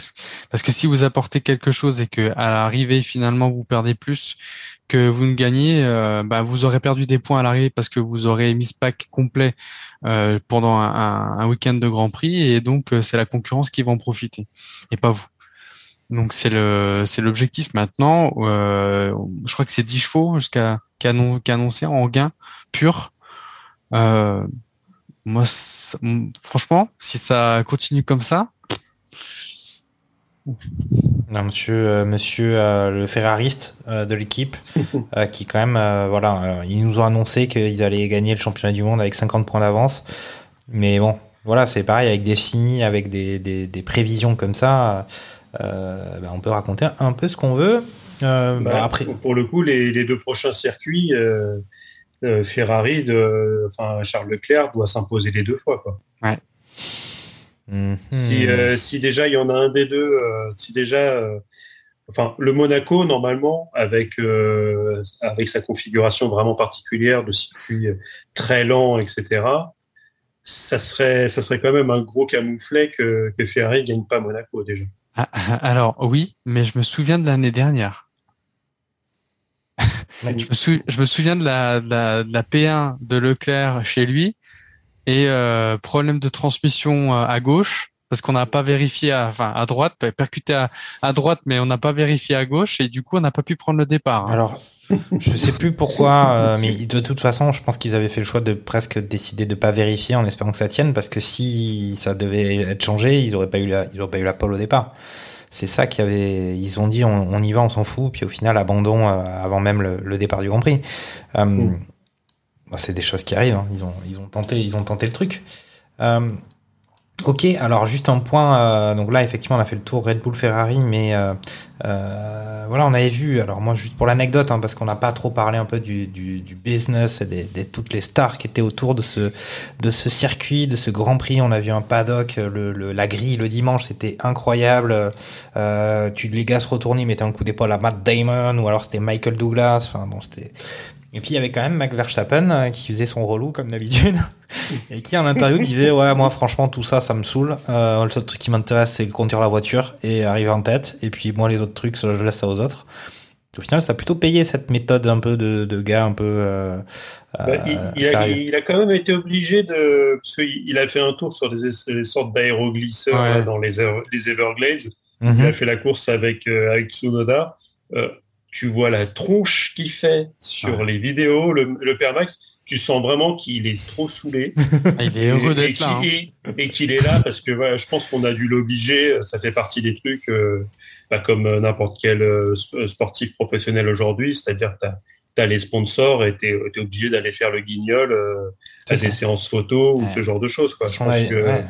parce que si vous apportez quelque chose et que à l'arrivée finalement vous perdez plus que vous ne gagnez, euh, bah, vous aurez perdu des points à l'arrivée parce que vous aurez mis ce pack complet euh, pendant un, un- un week-end de Grand Prix et donc euh, c'est la concurrence qui va en profiter et pas vous. Donc c'est le c'est l'objectif maintenant. Euh, je crois que c'est 10 chevaux jusqu'à qu'annoncé en gain pur. Euh, moi, franchement, si ça continue comme ça, Non, monsieur, euh, monsieur euh, le Ferrariste euh, de l'équipe, [laughs] euh, qui quand même, euh, voilà, euh, ils nous ont annoncé qu'ils allaient gagner le championnat du monde avec 50 points d'avance. Mais bon, voilà, c'est pareil avec des signes, avec des, des, des prévisions comme ça. Euh, ben, on peut raconter un peu ce qu'on veut. Euh, Bah, bah, après, Pour le coup, les, les deux prochains circuits, euh, euh, Ferrari, de, enfin Charles Leclerc doit s'imposer les deux fois. Quoi. Mhm. Si, euh, si déjà il y en a un des deux, euh, si déjà, euh, enfin le Monaco normalement avec euh, avec sa configuration vraiment particulière de circuit très lent, etc. Ça serait ça serait quand même un gros camouflet que, que Ferrari gagne pas Monaco déjà. Ah, ah, Alors oui, mais je me souviens de l'année dernière. Je me, sou- je me souviens de la, de la, de la P1 de Leclerc chez lui et euh, problème de transmission euh, à gauche parce qu'on n'a pas vérifié, à, enfin à droite, percuté à, à droite, mais on n'a pas vérifié à gauche et du coup on n'a pas pu prendre le départ. hein. Alors, je sais plus pourquoi, euh, mais de toute façon, je pense qu'ils avaient fait le choix de presque décider de pas vérifier en espérant que ça tienne, parce que si ça devait être changé, ils auraient pas eu la, ils auraient pas eu la pole au départ. C'est ça qui avait, ils ont dit, on, on y va, on s'en fout, puis au final, abandon euh, avant même le, le départ du Grand Prix. Euh, Mm. bon, c'est des choses qui arrivent. hein. Ils ont, ils ont tenté, ils ont tenté le truc. Ok, alors juste un point. euh, donc là, effectivement, on a fait le tour Red Bull Ferrari, mais euh, euh, voilà, on avait vu. Alors moi, juste pour l'anecdote, hein, parce qu'on n'a pas trop parlé un peu du, du, business et des, des- toutes les stars qui étaient autour de ce de ce circuit, de ce Grand Prix. On a vu un paddock, la grille le dimanche, c'était incroyable. Euh, tu les gars se retournaient, mettaient un coup d'épaule à Matt Damon, ou alors c'était Michael Douglas. Enfin bon, c'était Et puis il y avait quand même Max Verstappen euh, qui faisait son relou comme d'habitude [laughs] et qui en interview disait ouais moi franchement tout ça ça me saoule. Euh, le seul truc qui m'intéresse c'est conduire la voiture et arriver en tête et puis moi les autres trucs je laisse ça aux autres. Au final ça a plutôt payé cette méthode un peu de, de gars un peu. Euh, bah, il, il, a, il, a, quand même été obligé de parce qu'il il a fait un tour sur des, des sortes d'aéroglisseurs Ouais. dans les, les Everglades. Mhm. Il a fait la course avec avec euh, Tsunoda. Euh, tu vois la tronche qu'il fait sur Ouais. les vidéos, le, le père Max, tu sens vraiment qu'il est trop saoulé. [laughs] Ah, Il est heureux d'être là. hein. et- et qu'il est là parce que voilà, je pense qu'on a dû l'obliger. Ça fait partie des trucs, euh, bah, comme euh, n'importe quel euh, sp- sportif professionnel aujourd'hui, c'est-à-dire que tu as, les sponsors et tu es, obligé d'aller faire le guignol euh, à des séances photos ou ce genre de choses. Quoi. Je pense que, ouais.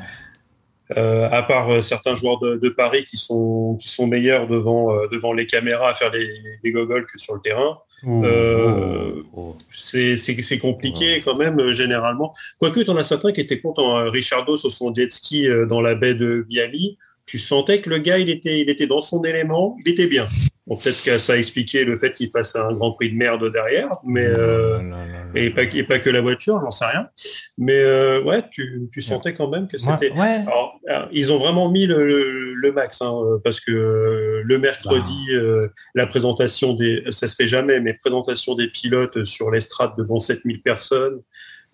Euh, à part euh, certains joueurs de, de Paris qui sont, qui sont meilleurs devant, euh, devant les caméras à faire des, des gogoles que sur le terrain, Ouh, Euh, ouh, ouh. c'est compliqué quand même euh, généralement. Quoique tu en as certains qui étaient contents. hein. Richardo sur son jet ski euh, dans la baie de Miami, tu sentais que le gars il était, il était dans son élément, il était bien. Bon, peut-être que ça a expliqué le fait qu'il fasse un Grand Prix de merde derrière, mais euh, et, pas, et pas que la voiture, j'en sais rien. Mais euh, ouais, tu, tu sentais quand même que c'était. ouais. Alors, alors, ils ont vraiment mis le, le, le max, hein, euh, parce que euh, le mercredi, Bah. euh, la présentation des, ça se fait jamais, mais présentation des pilotes sur l'estrade devant 7000 personnes.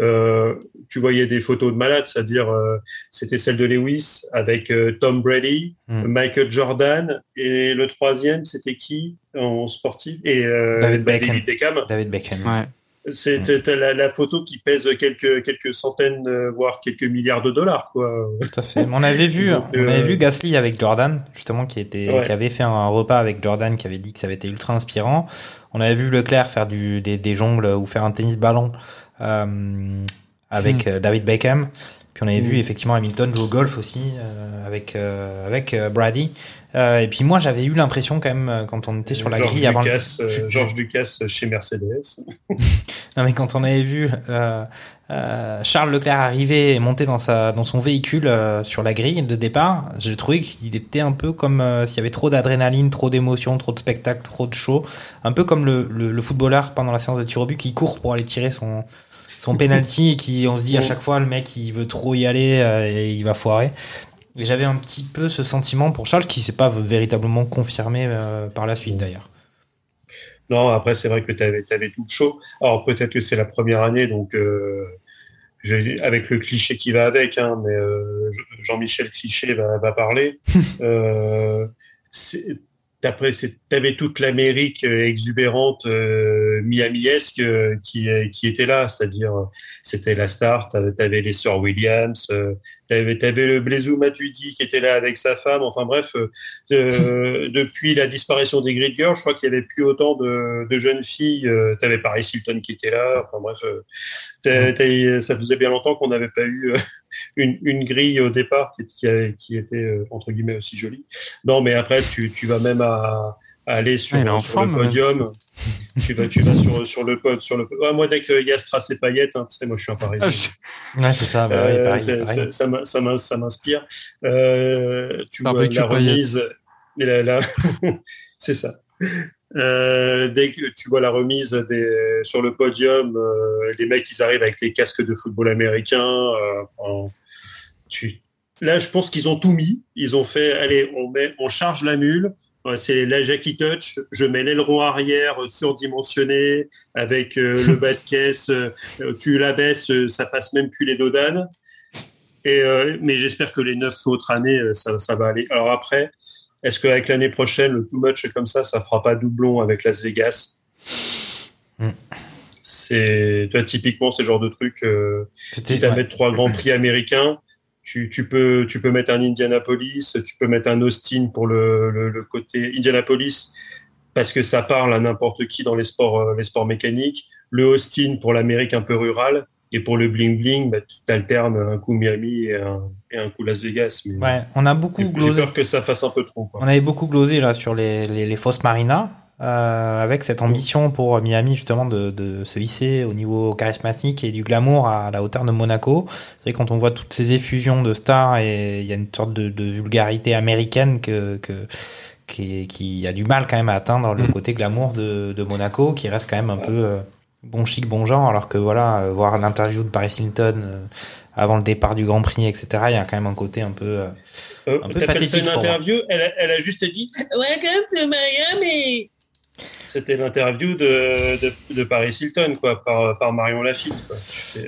Euh, tu voyais des photos de malades, c'est-à-dire euh, c'était celle de Lewis avec euh, Tom Brady, Mm. Michael Jordan et le troisième c'était qui en sportif? Et euh, David bah, Beckham. David Beckham. David Beckham. Ouais. C'est Mm. t'as la, la photo qui pèse quelques quelques centaines voire quelques milliards de dollars quoi. Tout à fait. Mais on avait vu, Donc, on avait vu Gasly avec Jordan, justement, qui était, Ouais. qui avait fait un repas avec Jordan, qui avait dit que ça avait été ultra inspirant. On avait vu Leclerc faire du, des, des jongles ou faire un tennis ballon avec euh, David Beckham. Puis on avait vu effectivement Hamilton jouer au golf aussi euh, avec euh, avec euh, Brady. Euh, et puis moi j'avais eu l'impression quand même euh, quand on était sur la grille avant le- Lucas, euh, je- je- Georges Lucas chez Mercedes. [laughs] non mais quand on avait vu euh, euh, Charles Leclerc arriver et monter dans sa dans son véhicule euh, sur la grille de départ, j'ai trouvé qu'il était un peu comme euh, s'il y avait trop d'adrénaline, trop d'émotion, trop de spectacle, trop de show, un peu comme le, le, le footballeur pendant la séance de tir au but qui court pour aller tirer son son penalty et qui on se dit à chaque fois le mec il veut trop y aller euh, et il va foirer. Et j'avais un petit peu ce sentiment pour Charles qui s'est pas véritablement confirmé euh, par la suite d'ailleurs. Non, après c'est vrai que tu avais, tout le show. Alors peut-être que c'est la première année, donc euh, je- avec le cliché qui va avec, hein, mais Jean-Michel Cliché va, va parler. [laughs] euh, après, tu toute l'Amérique euh, exubérante, euh, miamiesque, euh, qui, qui était là, c'est-à-dire euh, c'était la star, tu les sœurs Williams, tu avais, le Blaisou Matuidi qui était là avec sa femme, enfin bref, euh, [laughs] depuis la disparition des Girls, je crois qu'il y avait plus autant de, de jeunes filles, euh, tu avais Paris Hilton qui était là, enfin bref, euh, ça faisait bien longtemps qu'on n'avait pas eu euh, [laughs] une, une grille au départ qui, qui, était entre guillemets aussi jolie. Non, mais après, tu, tu vas même à aller sur, Ah, sur forme, le podium. [laughs] tu vas, tu vas sur, sur le pod, sur le. Ouais, moi, dès qu'il y a Strass et Payette, hein, tu sais, moi, je suis un Parisien. Ah, Ouais, c'est ça, bah, ouais, pareil, c'est- pareil. c'est- ça m'in- ça m'in- ça m'inspire. Euh, tu vois la remise. la- [laughs] c'est ça. Euh, dès que tu vois la remise des, sur le podium, euh, les mecs ils arrivent avec les casques de football américain. euh, tu... Là, je pense qu'ils ont tout mis. Ils ont fait, allez, on met, on charge la mule. C'est la Jackie Touch. Je mets l'aileron arrière euh, surdimensionné avec euh, le [laughs] bas de caisse. euh, tu la baisses, ça passe même plus les dodanes. Et, euh, mais j'espère que les neuf autres années, ça, ça va aller. Alors après, est-ce qu'avec l'année prochaine, le too much comme ça, ça fera pas doublon avec Las Vegas? Mm. C'est, toi, typiquement, ce genre de truc. Euh, C'était- si tu as ouais. mettre trois grands prix américains, tu, tu, peux, tu peux mettre un Indianapolis, tu peux mettre un Austin pour le, le, le côté Indianapolis parce que ça parle à n'importe qui dans les sports, euh, les sports mécaniques. Le Austin pour l'Amérique un peu rurale. Et pour le bling bling, bah, tu alternes un coup Miami et un, et un coup Las Vegas. Mais Ouais, on a beaucoup j'ai- j'ai glosé. peur que ça fasse un peu trop. Quoi. On avait beaucoup glosé là sur les, les, les fausses marinas, avec cette ambition pour Miami justement de, de se hisser au niveau charismatique et du glamour à la hauteur de Monaco. C'est vrai, quand on voit toutes ces effusions de stars et il y a une sorte de, de vulgarité américaine que, que qui, qui a du mal quand même à atteindre le Mm. côté glamour de, de Monaco, qui reste quand même un peu euh, bon chic, bon genre, alors que voilà, euh, voir l'interview de Paris Hilton euh, avant le départ du Grand Prix, etc., il y a quand même un côté un peu, euh, Euh, Un peu pathétique une pour interview, elle a, elle a juste dit Welcome to Miami. C'était l'interview de, de, de Paris Hilton, quoi, par, par Marion Lafitte. Quoi.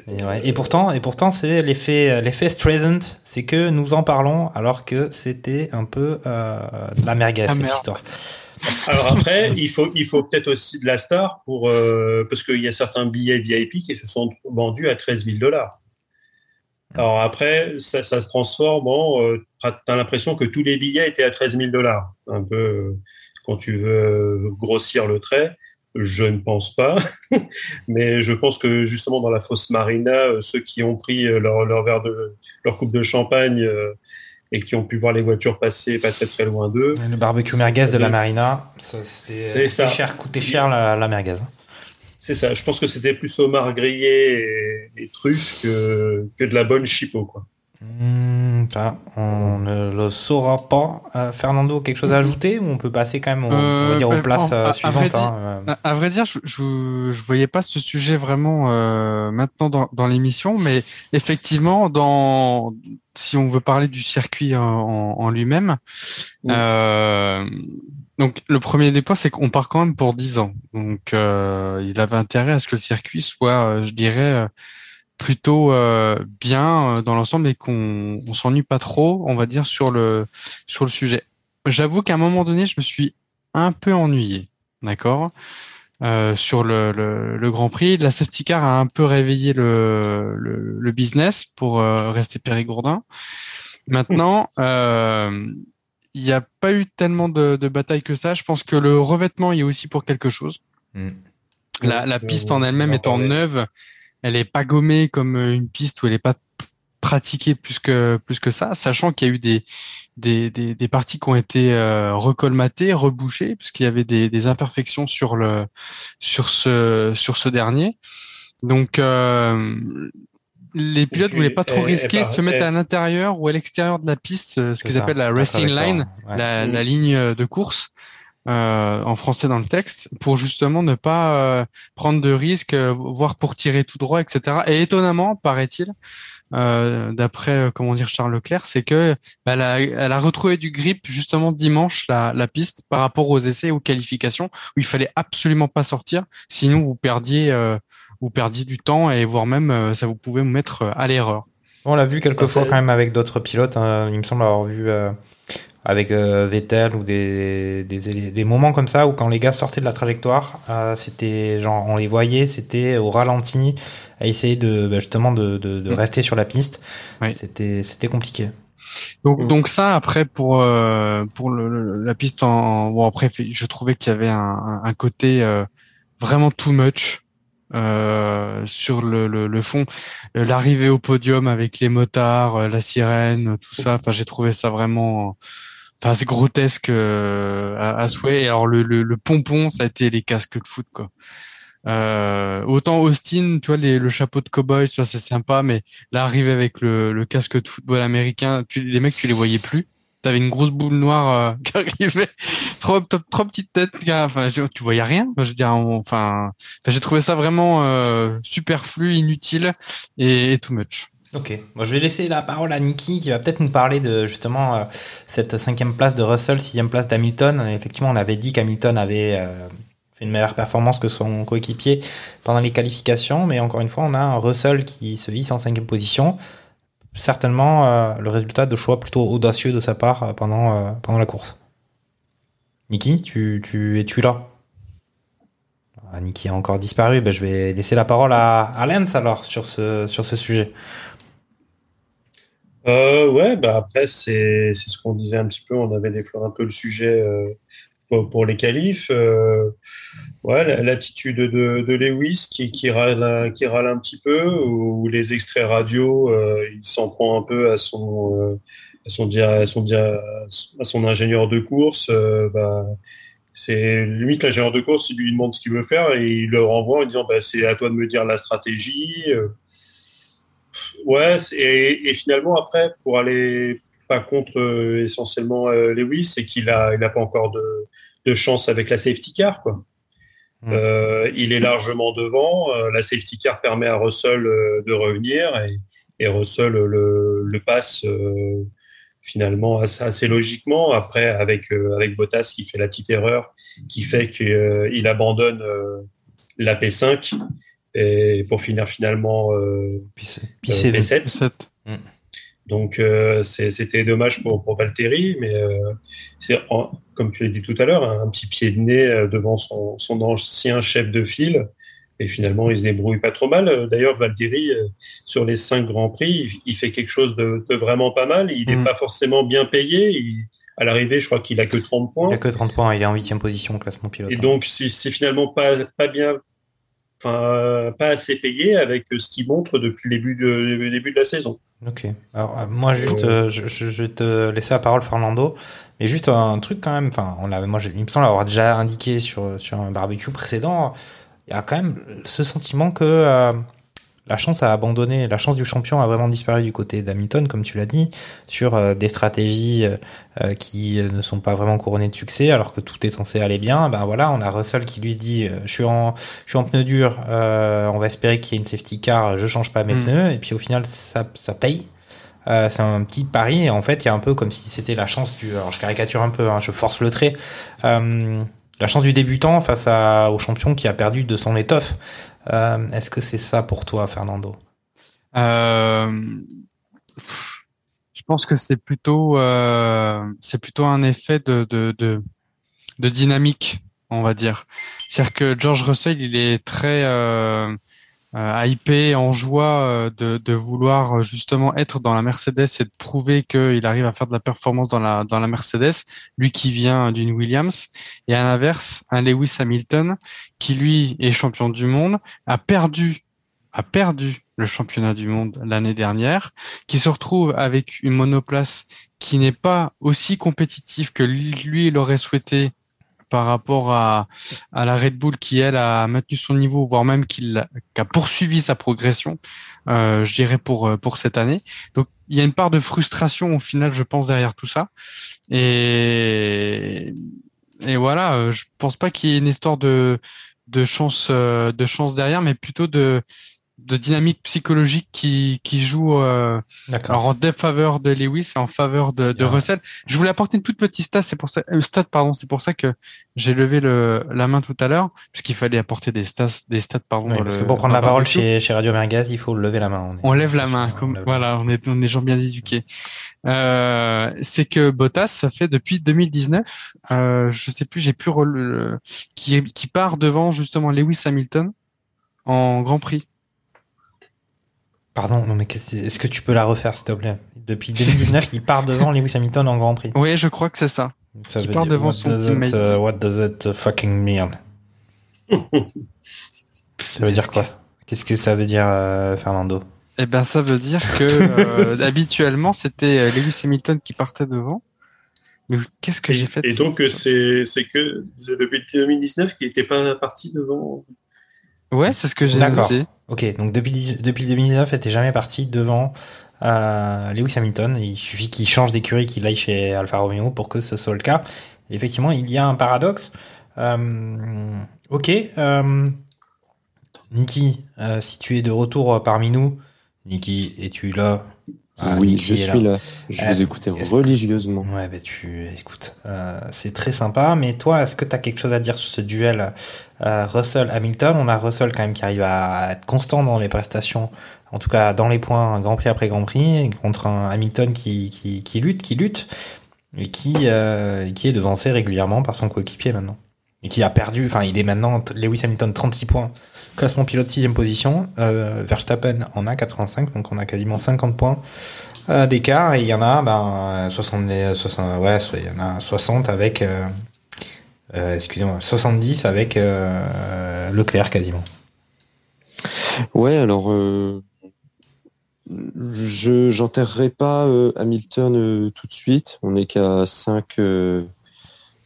Et, ouais. Et pourtant, et pourtant, c'est l'effet, l'effet Streisand, c'est que nous en parlons alors que c'était un peu euh, de la merguez Ah, cette merde. histoire. Alors après, il faut, il faut peut-être aussi de la star pour euh, parce qu'il y a certains billets VIP qui se sont vendus à 13 000 dollars. Alors après, ça, ça se transforme en. Euh, T'as l'impression que tous les billets étaient à 13 000 dollars. Un peu euh, quand tu veux euh, grossir le trait. Je ne pense pas, [laughs] mais je pense que justement dans la fosse Marina, euh, ceux qui ont pris euh, leur, leur verre de leur coupe de champagne et qui ont pu voir les voitures passer pas très très loin d'eux, Le barbecue merguez de la Marina, ça, c'était cher, coûtait cher la, la merguez. C'est ça. Je pense que c'était plus homard grillé et, et truffes que, que de la bonne chipot, quoi. Hmm, ça, on ne le saura pas. Euh, Fernando, quelque chose à ajouter ou on peut passer quand même, au- on va Euh, dire, aux places à- euh, à suivantes vrai hein, euh. À, vrai dire, je, je, je voyais pas ce sujet vraiment euh, maintenant dans, dans l'émission, mais effectivement, dans si on veut parler du circuit en, en, lui-même, Oui. euh, donc le premier des points, c'est qu'on part quand même pour 10 ans. Donc euh, il avait intérêt à ce que le circuit soit, euh, je dirais, euh, plutôt euh, bien euh, dans l'ensemble et qu'on on s'ennuie pas trop, on va dire, sur le sur le sujet. J'avoue qu'à un moment donné, je me suis un peu ennuyé, d'accord, euh, sur le, le, le Grand Prix. La safety car a un peu réveillé le, le, le business pour euh, rester périgourdin. Maintenant, [laughs] euh, il n'y a pas eu tellement de, de bataille que ça. Je pense que le revêtement y est aussi pour quelque chose. Mm. La, la piste on en elle-même étant neuve, elle est pas gommée comme euh, une piste où elle est pas pratiquée plus que plus que ça, sachant qu'il y a eu des des, des, des parties qui ont été euh, recolmatées, rebouchées, puisqu'il y avait des, des imperfections sur le sur ce sur ce dernier. Donc euh, les pilotes puis, voulaient pas trop elle- risquer elle de se mettent elle- à l'intérieur ou à l'extérieur de la piste, euh, ce qu'ils appellent la racing line, ouais. la, Mm. la ligne de course euh, en français dans le texte, pour justement ne pas euh, prendre de risques, euh, voire pour tirer tout droit, etc. Et étonnamment, paraît-il, euh, d'après euh, comment dire Charles Leclerc, c'est que bah, elle, a, elle a retrouvé du grip justement dimanche la, la piste par rapport aux essais aux qualifications où il fallait absolument pas sortir, sinon vous perdiez euh, vous perdiez du temps et voire même euh, ça vous pouvait vous mettre à l'erreur. On l'a vu quelques fois quand même avec d'autres pilotes. hein. Il me semble avoir vu euh, avec euh, Vettel ou des, des, des moments comme ça où quand les gars sortaient de la trajectoire, euh, c'était genre on les voyait, c'était au ralenti à essayer de bah, justement de, de, de Mm. rester sur la piste. Oui. C'était c'était compliqué. Donc, Mm. donc ça, après, pour euh, pour le, le- la piste en bon après, je trouvais qu'il y avait un, un- côté euh, vraiment too much euh, sur le, le, le fond. Euh, L'arrivée au podium avec les motards, euh, la sirène, tout ça. Enfin, j'ai trouvé ça vraiment. Enfin, c'est grotesque euh, à, à souhait. Et alors le, le, le pompon, ça a été les casques de foot, quoi. Euh, autant Austin, tu vois, les, le chapeau de cowboy, tu vois, c'est sympa, mais là, arriver avec le, le casque de football américain, tu, les mecs, tu les voyais plus. T'avais une grosse boule noire euh, [laughs] qui arrivait, trop, trop, trop petite tête, gars. enfin, je- tu voyais rien. Je veux dire, enfin, j'ai trouvé ça vraiment euh, superflu, inutile et, et too much. Ok, moi je vais laisser la parole à Niki qui va peut-être nous parler de justement euh, cette cinquième place de Russell, sixième place d'Hamilton. Effectivement, on avait dit qu'Hamilton avait euh, fait une meilleure performance que son coéquipier pendant les qualifications, mais encore une fois, on a un Russell qui se hisse en cinquième position. Certainement euh, le résultat de choix plutôt audacieux de sa part pendant, pendant la course. Niki, tu, tu es-tu là? Ah, a encore disparu. Ben, je vais laisser la parole à, à alors sur ce, sur ce sujet. Euh, ouais, bah après, c'est ce qu'on disait un petit peu. On avait défloré un peu le sujet euh, pour, les qualifs. Euh, ouais, la- l'attitude de, Lewis qui, râle, qui râle un petit peu, ou les extraits radio, il s'en prend un peu à son, à son, ingénieur de course. Bah, c'est limite l'ingénieur de course, il lui demande ce qu'il veut faire et il le renvoie en disant bah, c'est à toi de me dire la stratégie. Ouais, et, et finalement, après, pour aller pas contre euh, essentiellement euh, Lewis, c'est qu'il a, il a pas encore de, de chance avec la safety car, quoi. Mm. Euh, il est largement devant. La safety car permet à Russell de revenir et, et Russell le, le passe finalement assez, assez logiquement. Après, avec, avec Bottas qui fait la petite erreur qui fait qu'il abandonne la P5 et pour finir finalement euh, Puis, c'est- euh, puis c'est P7. Sept. Donc euh, c'était dommage pour, pour Valtteri, mais euh, c'est comme tu l'as dit tout à l'heure, un, petit pied de nez devant son, son ancien chef de file. Et finalement, il se débrouille pas trop mal. D'ailleurs, Valtteri, sur les cinq grands prix, il, il fait quelque chose de, de vraiment pas mal. Il n'est Mm. pas forcément bien payé. Il- à l'arrivée, je crois qu'il a que 30 Il points. a que 30 points, il est en huitième position au classement pilote. Et donc, c'est c'est finalement pas, pas bien, enfin, euh, pas assez payé avec ce qu'il montre depuis le début de, le début de la saison. Ok. Alors, euh, moi, juste, euh, je, je- je vais te laisser la parole, Fernando. Mais juste un truc quand même. Enfin, on moi, il me semble avoir déjà indiqué sur, sur un barbecue précédent. Il y a quand même ce sentiment que la chance a abandonné, la chance du champion a vraiment disparu du côté d'Hamilton, comme tu l'as dit, sur euh, des stratégies euh, euh, qui ne sont pas vraiment couronnées de succès, alors que tout est censé aller bien. Ben voilà, on a Russell qui lui dit, euh, je suis en, je suis en pneu dur, euh, on va espérer qu'il y ait une safety car, je change pas mes Mm. pneus, et puis au final, ça, ça paye. Euh, c'est un petit pari et en fait il y a un peu comme si c'était la chance du alors je caricature un peu hein, je force le trait euh, la chance du débutant face à, au champion qui a perdu de son étoffe Euh, est-ce que c'est ça pour toi Fernando? Euh, je pense que c'est plutôt, euh, plutôt un effet de, de, de, de dynamique, on va dire. C'est-à-dire que George Russell, il est très euh, hypé, en joie euh, de, de vouloir euh, justement être dans la Mercedes et de prouver qu'il arrive à faire de la performance dans la, dans la Mercedes, lui qui vient d'une Williams. Et à l'inverse, un Lewis Hamilton, qui lui est champion du monde, a perdu a perdu le championnat du monde l'année dernière, qui se retrouve avec une monoplace qui n'est pas aussi compétitive que lui il aurait souhaité par rapport à, à la Red Bull qui elle a maintenu son niveau, voire même qu'il a, poursuivi sa progression, euh, je dirais pour euh, pour cette année. Donc il y a une part de frustration au final, je pense derrière tout ça. Et et voilà, euh, je pense pas qu'il y ait une histoire de de chance euh, de chance derrière, mais plutôt de de dynamique psychologique qui qui joue euh, alors en défaveur de Lewis et en faveur de. Russell. Je voulais apporter une toute petite stat, c'est pour ça euh, stat pardon, c'est pour ça que j'ai levé le la main tout à l'heure puisqu'il fallait apporter des stats des stats pardon. Oui, parce le- que pour prendre la le parole chez, chez Radio Merguez il faut lever la main est- On lève la main, on lève voilà, on est, on est gens bien éduqués. Euh, c'est que Bottas, ça fait depuis 2019, euh, je sais plus, j'ai plus rele- qui, qui part devant justement Lewis Hamilton en Grand Prix. Pardon non mais est-ce que tu peux la refaire s'il te plaît? Depuis [laughs] 2019 il part devant Lewis Hamilton en Grand Prix Oui, je crois que c'est ça. Veut part dire, devant what son does teammate. it, uh, what does it fucking mean? Ça veut dire quoi? Qu'est-ce que ça veut dire, euh, Fernando? Eh ben, ça veut dire que [laughs] euh, habituellement c'était euh, Lewis Hamilton qui partait devant. Mais qu'est-ce que j'ai fait Et donc, c'est que depuis 2019 qu'il n'était pas parti devant. Ouais, c'est ce que j'ai D'accord. noté. Ok, donc depuis, depuis 2019, elle était jamais parti devant euh, Lewis Hamilton. Il suffit qu'il change d'écurie, qu'il aille chez Alfa Romeo pour que ce soit le cas. Effectivement, il y a un paradoxe. Euh, ok, euh, Niki, euh, si tu es de retour parmi nous, Niki, es-tu là? Ah, oui, je suis là. Je vous écoutais religieusement. Ouais, bah tu écoute, euh, c'est très sympa. Mais toi, est-ce que tu as quelque chose à dire sur ce duel euh, Russell-Hamilton On a Russell quand même qui arrive à être constant dans les prestations, en tout cas dans les points, Grand Prix après Grand Prix, contre un Hamilton qui, qui, qui lutte, qui lutte, et qui, euh, qui est devancé régulièrement par son coéquipier maintenant. Et qui a perdu, enfin il est maintenant, Lewis Hamilton 36 points, classement pilote 6 position, euh, Verstappen en a 85, donc on a quasiment 50 points euh, d'écart. Et il y en a ben 60, 60 ouais il y en a 60 avec euh, euh, excusez-moi 70 avec Leclerc quasiment. Ouais, alors je j'enterrerai pas Hamilton tout de suite. On n'est qu'à 5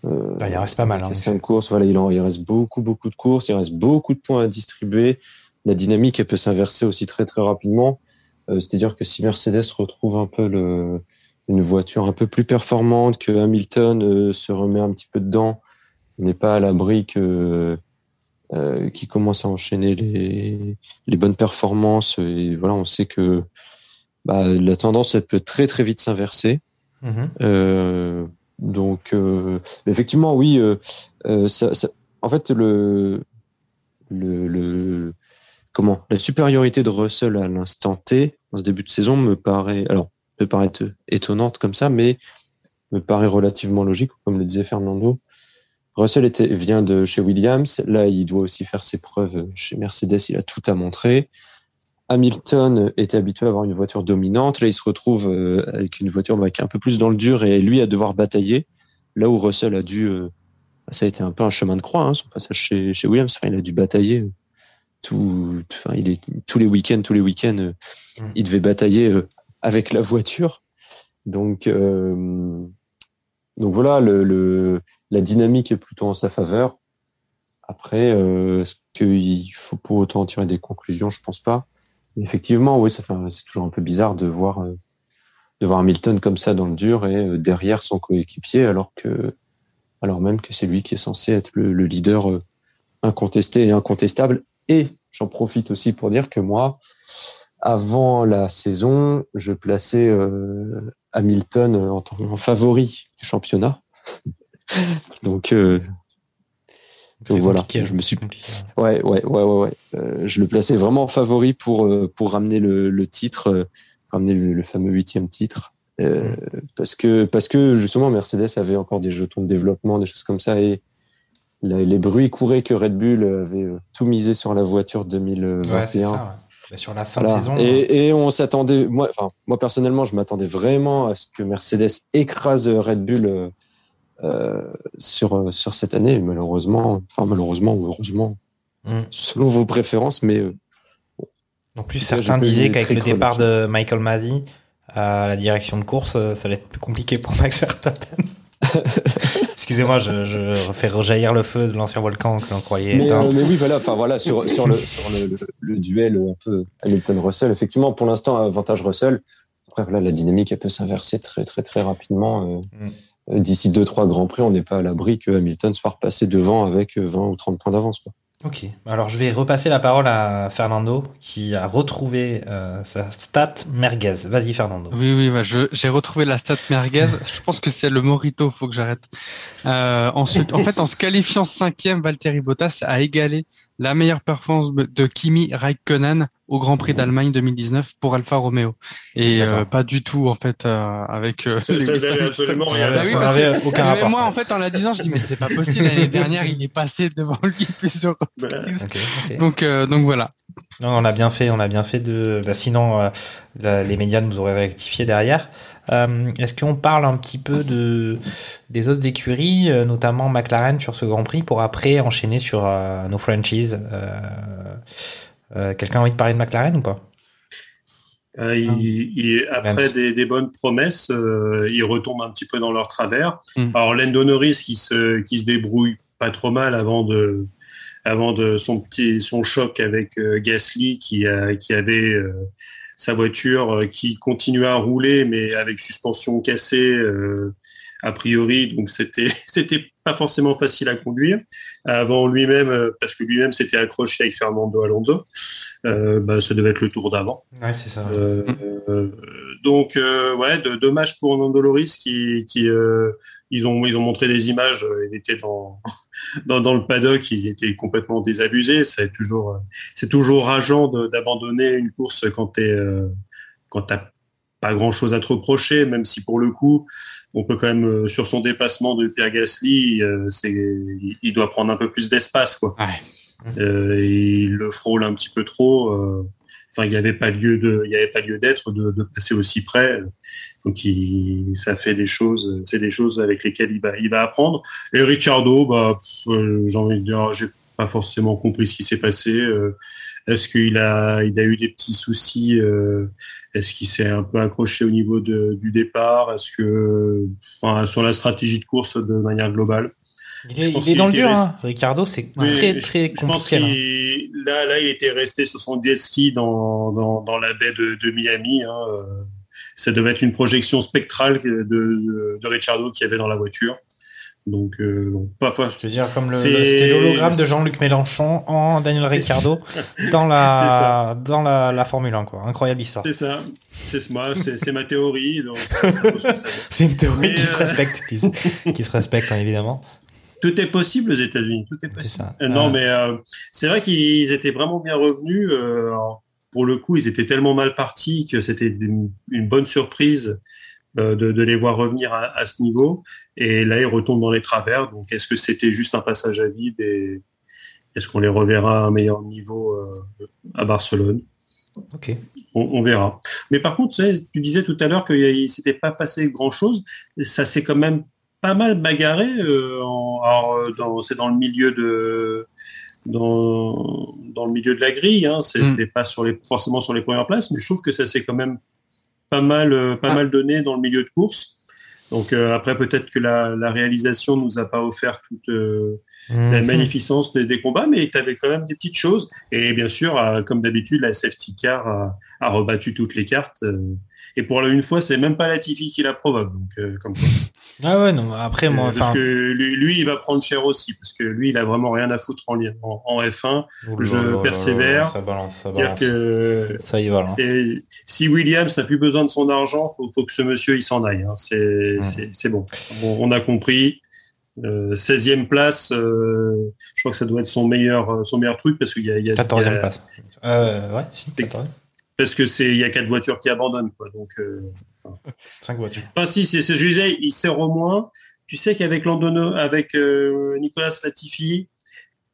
euh, Là, il en reste pas mal hein. 5 courses. Voilà, il, en, il reste beaucoup beaucoup de courses. Il reste beaucoup de points à distribuer. La dynamique elle peut s'inverser aussi très très rapidement. Euh, C'est-à-dire que si Mercedes retrouve un peu le, une voiture un peu plus performante que Hamilton euh, se remet un petit peu dedans, on n'est pas à l'abri que euh, qui commence à enchaîner les, les bonnes performances. Et voilà, on sait que bah, la tendance elle peut très très vite s'inverser. Mhm. Euh, donc euh, effectivement, oui. euh, euh, en fait, le, comment la supériorité de Russell à l'instant T en ce début de saison me paraît peut paraître étonnante comme ça, mais me paraît relativement logique, comme le disait Fernando. Russell vient de chez Williams. Là, il doit aussi faire ses preuves chez Mercedes. Il a tout à montrer. Hamilton était habitué à avoir une voiture dominante. Là, il se retrouve euh, avec une voiture bah, qui est un peu plus dans le dur et lui à devoir batailler. Là où Russell a dû, euh, ça a été un peu un chemin de croix, hein, son passage chez, chez Williams. Enfin, il a dû batailler euh, tout, enfin, il est tous les week-ends, tous les week-ends, Mm. il devait batailler avec la voiture. Donc, euh, donc voilà, le, le, la dynamique est plutôt en sa faveur. Après, euh, est-ce qu'il faut pour autant en tirer des conclusions? Je pense pas. Effectivement, oui, c'est toujours un peu bizarre de voir, euh, de voir Hamilton comme ça dans le dur et euh, derrière son coéquipier, alors même que c'est lui qui est censé être le, le leader euh, incontesté et incontestable. Et j'en profite aussi pour dire que moi, avant la saison, je plaçais Hamilton en en favori du championnat. [laughs] Donc voilà, compliqué, je me suis compliqué. Ouais, ouais, ouais, ouais, ouais. Euh, je le plaçais vraiment en favori pour euh, pour ramener le, le titre, euh, ramener le, le fameux huitième titre, euh, parce que parce que justement Mercedes avait encore des jetons de développement, des choses comme ça, et les bruits couraient que Red Bull avait tout misé sur la voiture 2021. Ouais, c'est ça. ouais. Bah, sur la fin Voilà. de saison. hein. Et, et on s'attendait, moi, enfin, moi personnellement, je m'attendais vraiment à ce que Mercedes écrase Red Bull sur euh, sur cette année. Malheureusement, enfin malheureusement ou heureusement, Mm. selon vos préférences, mais euh, En plus, certains disaient qu'avec le départ de Michael Masi à la direction de course, euh, ça allait être plus compliqué pour [laughs] Max Verstappen. [laughs] Excusez-moi, je, je refais rejaillir le feu de l'ancien volcan que l'on croyait mais, éteint. euh, mais oui, voilà, enfin voilà, sur sur le sur le, le, le duel un peu Hamilton-Russell, effectivement, pour l'instant, avantage Russell. Après, voilà, la dynamique, elle peut s'inverser très très très rapidement. euh, Mm. Euh, D'ici deux trois grands prix, on n'est pas à l'abri que Hamilton soit repassé devant avec euh, 20 ou 30 points d'avance. Ok, alors je vais repasser la parole à Fernando qui a retrouvé euh, sa stat merguez. Vas-y Fernando. Oui, oui, bah, j'ai retrouvé la stat merguez. [laughs] Je pense que c'est le Morito, faut que j'arrête. Euh, en, se- en fait, en se qualifiant cinquième, Valtteri Bottas a égalé la meilleure performance de Kimi Raikkonen au Grand Prix d'Allemagne 2019 pour Alfa Romeo. Et euh, pas du tout, en fait, euh, avec... euh, Ça, absolument rien n'avait- à oui, parce aucun rapport. moi, en fait, en la disant, je dis, mais c'est pas possible. L'année [laughs] dernière, il est passé devant lui [laughs] plusieurs Voilà. reprises. Ok, ok. Donc, euh, donc voilà. Non, on a bien fait, on a bien fait de. bah, sinon, euh, la- les médias nous auraient rectifié derrière. Euh, Est-ce qu'on parle un petit peu de des autres écuries, euh, notamment McLaren sur ce Grand Prix, pour après enchaîner sur euh, nos franchises Quelqu'un a envie de parler de McLaren ou pas? Euh, il- il- après des, des bonnes promesses, euh, ils retombent un petit peu dans leur travers. Mm. Alors Lando Norris qui se, qui se débrouille pas trop mal avant de, avant de son petit, son choc avec euh, Gasly qui, a, qui avait euh, sa voiture euh, qui continuait à rouler mais avec suspension cassée euh, a priori, donc c'était [laughs] c'était pas forcément facile à conduire. Avant lui-même, euh, parce que lui-même s'était accroché avec Fernando Alonso, euh, bah, ça devait être le tour d'avant. Ouais, c'est ça. Euh, euh, donc ouais, de, dommage pour Nando Loris qui, qui ils ont ils ont montré des images. Il était dans [laughs] dans, dans le paddock, il était complètement désabusé. C'est toujours c'est toujours rageant d'abandonner une course quand t'es quand t'as pas grand chose à te reprocher, même si pour le coup, on peut quand même euh, sur son dépassement de Pierre Gasly, euh, c'est il, doit prendre un peu plus d'espace quoi. Ouais. Euh, il le frôle un petit peu trop. euh, Enfin, il n'y avait pas lieu de, il y avait pas lieu d'être de, de passer aussi près. Donc, il, ça fait des choses, c'est des choses avec lesquelles il va, il va apprendre. Et Ricciardo, bah, j'ai envie de dire, j'ai pas forcément compris ce qui s'est passé. Est-ce qu'il a, il a eu des petits soucis euh, Est-ce qu'il s'est un peu accroché au niveau de, du départ? Est-ce que, enfin, sur la stratégie de course de manière globale? Il est, il dans le dur, hein. Ricardo, c'est Oui, très je- très je pense compliqué. là. qu'il là, là, il était resté sur son jet ski dans, dans, dans la baie de, de Miami. Hein. Euh, Ça devait être une projection spectrale de, de, de Ricciardo qu'il y avait dans la voiture. Donc, euh, bon, parfois. Je veux dire, comme le, c'était l'hologramme de Jean-Luc Mélenchon en [laughs] Daniel Ricciardo [laughs] dans la, dans la, la Formule 1, quoi. Incroyable histoire. C'est ça. C'est moi, c'est ma théorie. [laughs] C'est une théorie Mais, qui se euh, respecte, qui se, qui se respecte, hein, évidemment. Tout est possible aux États-Unis. Tout est C'est possible. Euh, non, Euh, mais euh, c'est vrai qu'ils étaient vraiment bien revenus. euh, alors, pour le coup, ils étaient tellement mal partis que c'était une, bonne surprise euh, de, de les voir revenir à, à ce niveau. Et là, ils retombent dans les travers. Donc, est-ce que c'était juste un passage à vide et est-ce qu'on les reverra à un meilleur niveau euh, à Barcelone? Ok. on, on verra. Mais par contre, tu, sais, tu disais tout à l'heure qu'il ne s'était pas passé grand-chose. Ça s'est quand même pas mal bagarré. euh, euh, c'est dans le milieu de dans, dans le milieu de la grille. Hein, C'était pas sur les, forcément sur les premières places, mais je trouve que ça s'est quand même pas mal euh, pas Ah. mal donné dans le milieu de course. Donc euh, après, peut-être que la, la réalisation nous a pas offert toute euh, la Mhm. magnificence des, des combats, mais tu avais quand même des petites choses. Et bien sûr, euh, comme d'habitude, la safety car a, a rebattu toutes les cartes. Et pour la une fois, c'est même pas Latifi qui la provoque. Donc, euh, comme quoi. Ah ouais, non, après, moi, Euh, parce que lui, lui, il va prendre cher aussi, parce que lui, il a vraiment rien à foutre en, en, en F1. oh je là là là persévère. là, Ça balance, ça balance. que Ça y va, si Williams n'a plus besoin de son argent, faut, faut que ce monsieur il s'en aille. hein. C'est Mm. c'est- bon. Bon, On a compris. Euh, 16e place, euh, je crois que ça doit être son meilleur, son meilleur truc parce qu'il y a, il y a- il y 14e a- place. Ouais, si, 14e. Parce que c'est il y a quatre voitures qui abandonnent quoi. Donc, euh, 5 voitures. enfin si c'est ce que je disais, il sert au moins. Tu sais qu'avec Landono, avec euh, Nicolas Latifi,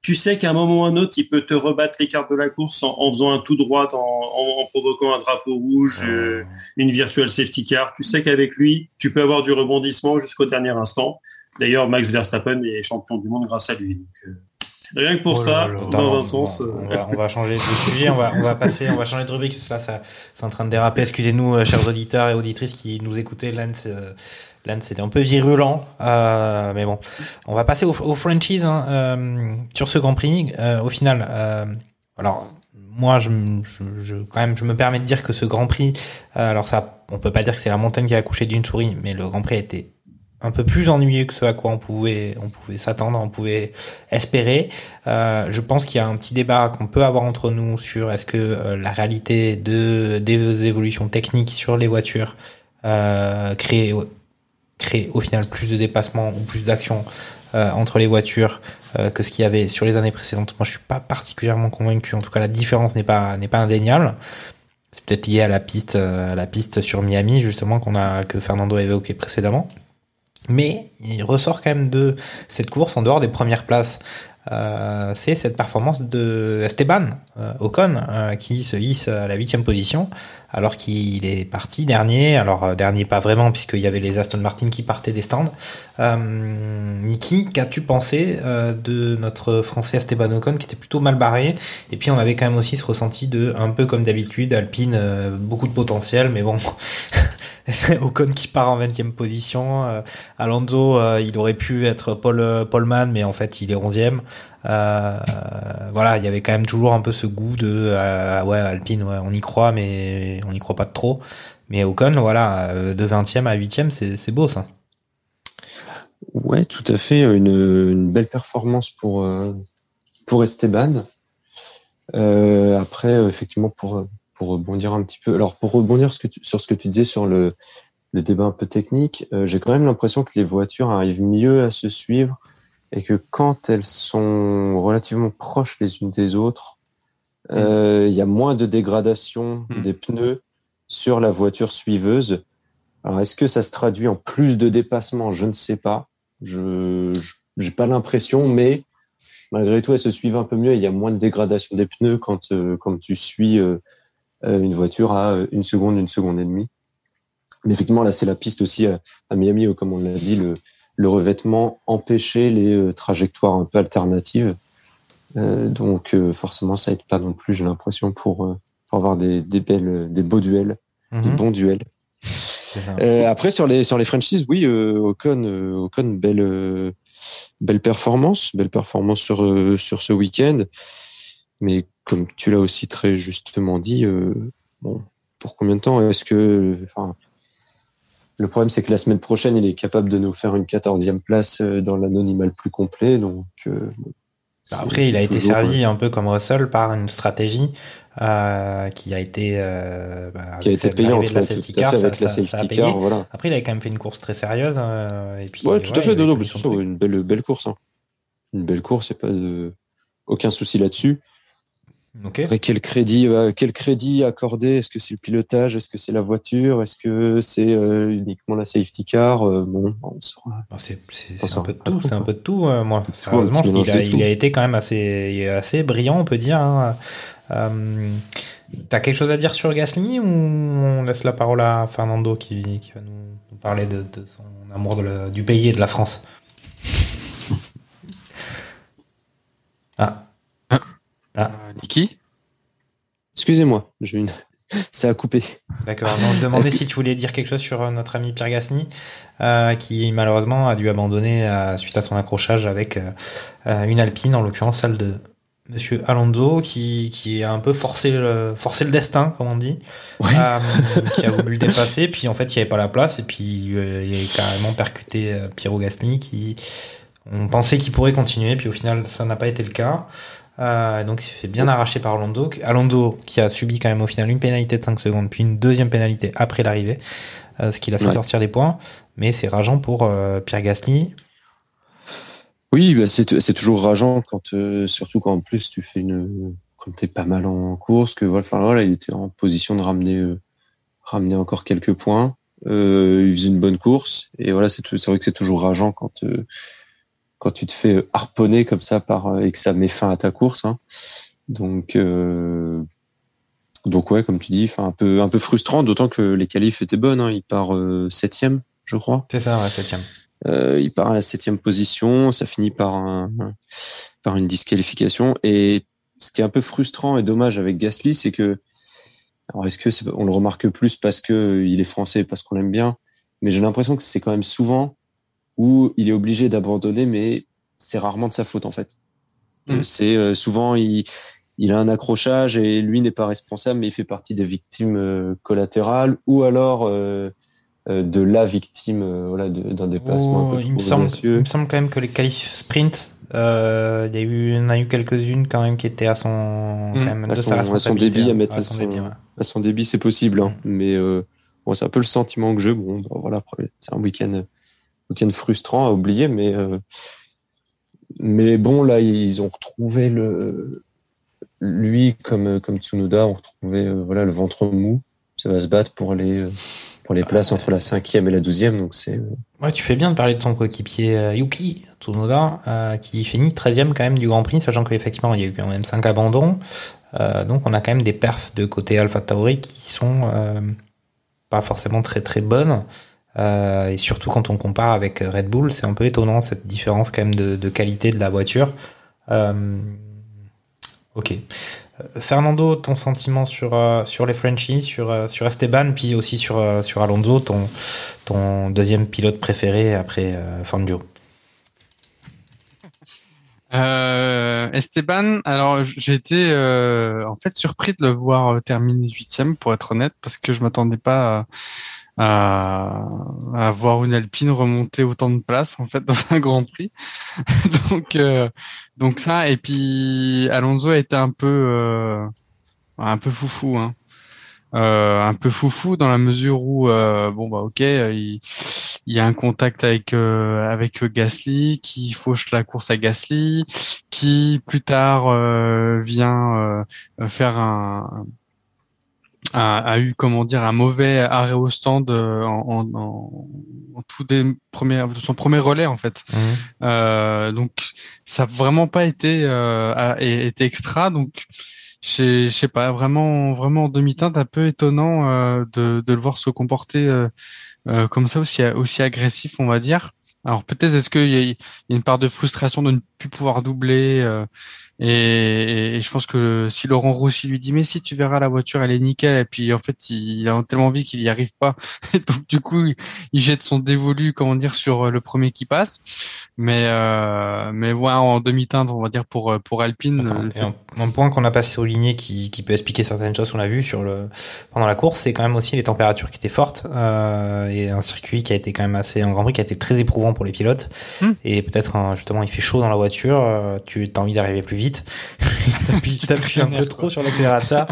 tu sais qu'à un moment ou un autre, il peut te rebattre les cartes de la course en, en faisant un tout droit, en, en, en provoquant un drapeau rouge, euh, une virtual safety car. Tu sais qu'avec lui, tu peux avoir du rebondissement jusqu'au dernier instant. D'ailleurs, Max Verstappen est champion du monde grâce à lui. Donc, rien que pour Oh ça, là dans un sens. bon, euh, on, va, on va changer de sujet, on va, on va passer, on va changer de rubrique, parce que là, ça, c'est en train de déraper. Excusez-nous, euh, chers auditeurs et auditrices qui nous écoutaient. Lance, euh, Lance, c'était un peu virulent, euh, mais bon. On va passer au, au franchise hein, euh, sur ce Grand Prix. Euh, au final, euh, alors moi, je, je, je- quand même, je me permets de dire que ce Grand Prix, euh, alors ça, on peut pas dire que c'est la montagne qui a accouché d'une souris, mais le Grand Prix a été un peu plus ennuyeux que ce à quoi on pouvait, on pouvait s'attendre, on pouvait espérer. Euh, je pense qu'il y a un petit débat qu'on peut avoir entre nous sur est-ce que euh, la réalité de des évolutions techniques sur les voitures euh, crée au final plus de dépassements ou plus d'actions entre les voitures que ce qu'il y avait sur les années précédentes. Moi, je suis pas particulièrement convaincu. En tout cas, la différence n'est pas indéniable. C'est peut-être lié à la piste à la piste sur Miami justement qu'on a que Fernando a évoqué précédemment. Mais il ressort quand même de cette course en dehors des premières places. Euh, c'est cette performance de Esteban euh, Ocon euh, qui se hisse à la huitième position alors qu'il est parti dernier. Alors euh, dernier pas vraiment puisqu'il y avait les Aston Martin qui partaient des stands. Euh, Niki, qu'as-tu pensé euh, de notre Français Esteban Ocon qui était plutôt mal barré? Et puis on avait quand même aussi ce ressenti de un peu comme d'habitude Alpine euh, beaucoup de potentiel mais bon [laughs] Ocon qui part en 20e position. Euh, Alonso, il aurait pu être Paul Paulman, mais en fait, il est 11e. Euh, voilà, il y avait quand même toujours un peu ce goût de euh, ouais Alpine, on y croit, mais on n'y croit pas trop. Mais Ocon, voilà, euh, de 20e à 8e, c'est beau ça. Ouais, tout à fait. Une, belle performance pour, pour Esteban. Après, effectivement, pour, pour rebondir un petit peu. Alors, pour rebondir sur ce que tu disais sur le, le débat un peu technique, j'ai quand même l'impression que les voitures arrivent mieux à se suivre et que quand elles sont relativement proches les unes des autres, euh, il y a moins de dégradation Mm. des pneus sur la voiture suiveuse. Alors, est-ce que ça se traduit en plus de dépassement Je ne sais pas. Je n'ai pas l'impression, mais malgré tout, elles se suivent un peu mieux. Il y a moins de dégradation des pneus quand, euh, quand tu suis euh, une voiture à une seconde, une seconde et demie. Mais effectivement, là, c'est la piste aussi à, à Miami, où, comme on l'a dit, le, le revêtement empêchait les euh, trajectoires un peu alternatives. Euh, donc, euh, forcément, ça aide pas non plus, j'ai l'impression, pour, pour avoir des, des, belles, des beaux duels, des Mhm, bons duels. Euh, après sur les sur les franchises, oui, euh, Ocon, euh, Ocon, belle belle performance, belle performance sur sur ce week-end. Mais comme tu l'as aussi très justement dit, bon, pour combien de temps est-ce que, enfin, Le problème, c'est que la semaine prochaine, il est capable de nous faire une quatorzième place euh, dans l'anonymat le plus complet. Donc, euh, bah, après, il a été servi un peu comme Russell par une stratégie euh, qui a été euh, bah, qui a été payante de la safety car, ça, avec la ça, safety a payé. car, voilà. Après, il avait quand même fait une course très sérieuse. Euh, et puis, ouais, tout à fait. Non, non, une belle, belle course. Hein. Une belle course, c'est pas de... aucun souci là-dessus. Ok. Après, quel crédit, euh, quel crédit accorder? Est-ce que c'est le pilotage? Est-ce que c'est la voiture? Est-ce que c'est euh, uniquement la safety car? Euh, Bon, on. Bon, c'est un peu de tout, trop, c'est un quoi. peu de tout. moi, sérieusement, je- il a, il été quand même assez, assez brillant, on peut dire. Hein. Euh, T'as quelque chose à dire sur Gasly ou on laisse la parole à Fernando qui, qui va nous, nous parler de, de son amour de la- du pays et de la France? [laughs] Ah. Ah. Ah. Euh, Niki Excusez-moi, j'ai une. [laughs] Ça a coupé. D'accord. Je demandais que- si tu voulais dire quelque chose sur euh, notre ami Pierre Gasly, euh, qui malheureusement a dû abandonner euh, suite à son accrochage avec euh, une Alpine, en l'occurrence celle de Monsieur Alonso, qui, qui a un peu forcé le, forcé le destin, comme on dit, Ouais. euh, [laughs] qui a voulu le dépasser, puis en fait il n'y avait pas la place, et puis il a carrément percuté euh, Piero Gasly, qui on pensait qu'il pourrait continuer, puis au final ça n'a pas été le cas. Euh, donc il s'est fait bien arracher par Alonso. Alonso qui a subi quand même au final une pénalité de 5 secondes, puis une deuxième pénalité après l'arrivée, euh, ce qui l'a fait Ouais. sortir des points. Mais c'est rageant pour euh, Pierre Gasly. Oui, bah, c'est toujours rageant quand, surtout quand en plus tu fais une, quand t'es pas mal en course, que voilà, enfin voilà, il était en position de ramener, ramener encore quelques points. Il faisait une bonne course et voilà, c'est vrai que c'est toujours rageant quand, quand tu te fais harponner comme ça par euh, et que ça met fin à ta course. Hein. Donc, euh, donc ouais, comme tu dis, un peu, un peu frustrant, d'autant que les qualifs étaient bonnes. Hein. Il part euh, septième, je crois. C'est ça, ouais, septième. Euh, il part à la septième position, ça finit par un, par une disqualification. Et ce qui est un peu frustrant et dommage avec Gasly, c'est que, alors est-ce que c'est- on le remarque plus parce que il est français, parce qu'on l'aime bien, mais j'ai l'impression que c'est quand même souvent où il est obligé d'abandonner, mais c'est rarement de sa faute en fait. Mhm. Euh, C'est euh, souvent il, il a un accrochage et lui n'est pas responsable, mais il fait partie des victimes euh, collatérales ou alors de la victime voilà, d'un déplacement Oh, un peu il, me semble, il me semble quand même que les qualifs sprint, euh, il y a eu, il y en a eu quelques-unes quand même qui étaient à son, quand même, à son- à débit, à hein. mettre à son son- débit, ouais. À son débit, c'est possible, hein. mais euh, bon, c'est un peu le sentiment que j'ai. Bon, bah, voilà, c'est un week-end, week-end frustrant à oublier, mais euh, mais bon, là, ils ont retrouvé le lui comme comme Tsunoda, ont retrouvé euh, voilà le ventre mou. Ça va se battre pour les euh, pour les places entre la cinquième et la douzième, donc c'est Ouais, tu fais bien de parler de son coéquipier Yuki Tsunoda, qui finit 13e quand même du Grand Prix, sachant qu'effectivement il y a eu quand même 5 abandons. Donc on a quand même des perfs de côté Alpha Tauri qui sont pas forcément très très bonnes. Euh, et surtout quand on compare avec Red Bull, c'est un peu étonnant cette différence quand même de, qualité de la voiture. Euh, ok. Euh, Fernando, ton sentiment sur, sur les Frenchies, sur, sur Esteban, puis aussi sur, sur Alonso, ton, ton deuxième pilote préféré après euh, Fangio Esteban, alors été euh, en fait surpris de le voir terminer huitième, pour être honnête, parce que je m'attendais pas à, à, voir une Alpine remonter autant de places en fait [laughs] dans un Grand Prix. donc euh, donc ça et puis Alonso a été un peu euh, un peu foufou, hein. Euh, un peu foufou dans la mesure où euh, bon bah ok il, il y a un contact avec euh, avec Gasly qui fauche la course à Gasly qui plus tard euh, vient euh, faire un a, a, eu comment dire un mauvais arrêt au stand euh, en, en, en, tout des premiers son premier relais en fait. Mmh. euh, donc ça a vraiment pas été euh, a, été extra. Donc je sais pas vraiment vraiment en demi-teinte un peu étonnant euh, de, de le voir se comporter euh, euh, comme ça aussi aussi agressif on va dire. Alors peut-être est-ce qu'il y, y, a une part de frustration de ne plus pouvoir doubler euh, Et, et je pense que si Laurent Rossi lui dit mais si tu verras la voiture elle est nickel. Et puis en fait il a tellement envie qu'il y arrive pas. [laughs] Donc du coup il jette son dévolu comment dire sur le premier qui passe. Mais euh, mais voilà en demi-teinte on va dire pour pour Alpine Attends, fait- un, un point qu'on n'a pas souligné qui, qui peut expliquer certaines choses qu'on a vues sur le pendant la course, c'est quand même aussi les températures qui étaient fortes euh, et un circuit qui a été quand même assez en Grand Prix qui a été très éprouvant pour les pilotes. Hmm. et peut-être justement il fait chaud dans la voiture, euh, tu as envie d'arriver plus vite, t'appuies [laughs] t'appuies un peu trop sur l'accélérateur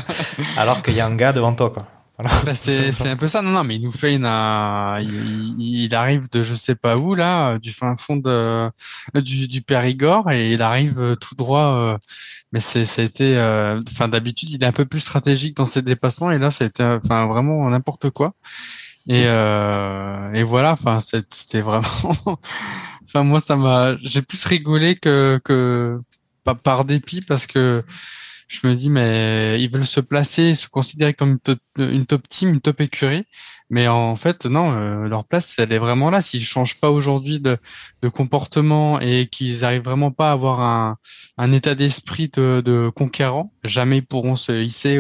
alors qu'il y a un gars devant toi quoi. Voilà. Bah, c'est c'est un peu ça. Non, non, mais il nous fait une. euh, il, il arrive de je sais pas où là, euh, du fin fond de du, du Périgord et il arrive euh, tout droit. euh, mais c'est ça a été. euh, Enfin, d'habitude, il est un peu plus stratégique dans ses dépassements et là, c'était enfin vraiment n'importe quoi. Et euh, et voilà. Enfin, c'était vraiment. [laughs] enfin, moi, ça m'a. J'ai plus rigolé que que pas par dépit parce que je me dis mais ils veulent se placer, se considérer comme une top, team, une top écurie, mais en fait non, euh, leur place elle est vraiment là. S'ils changent pas aujourd'hui de, comportement et qu'ils arrivent vraiment pas à avoir un, état d'esprit de, de conquérant, jamais ils pourront se hisser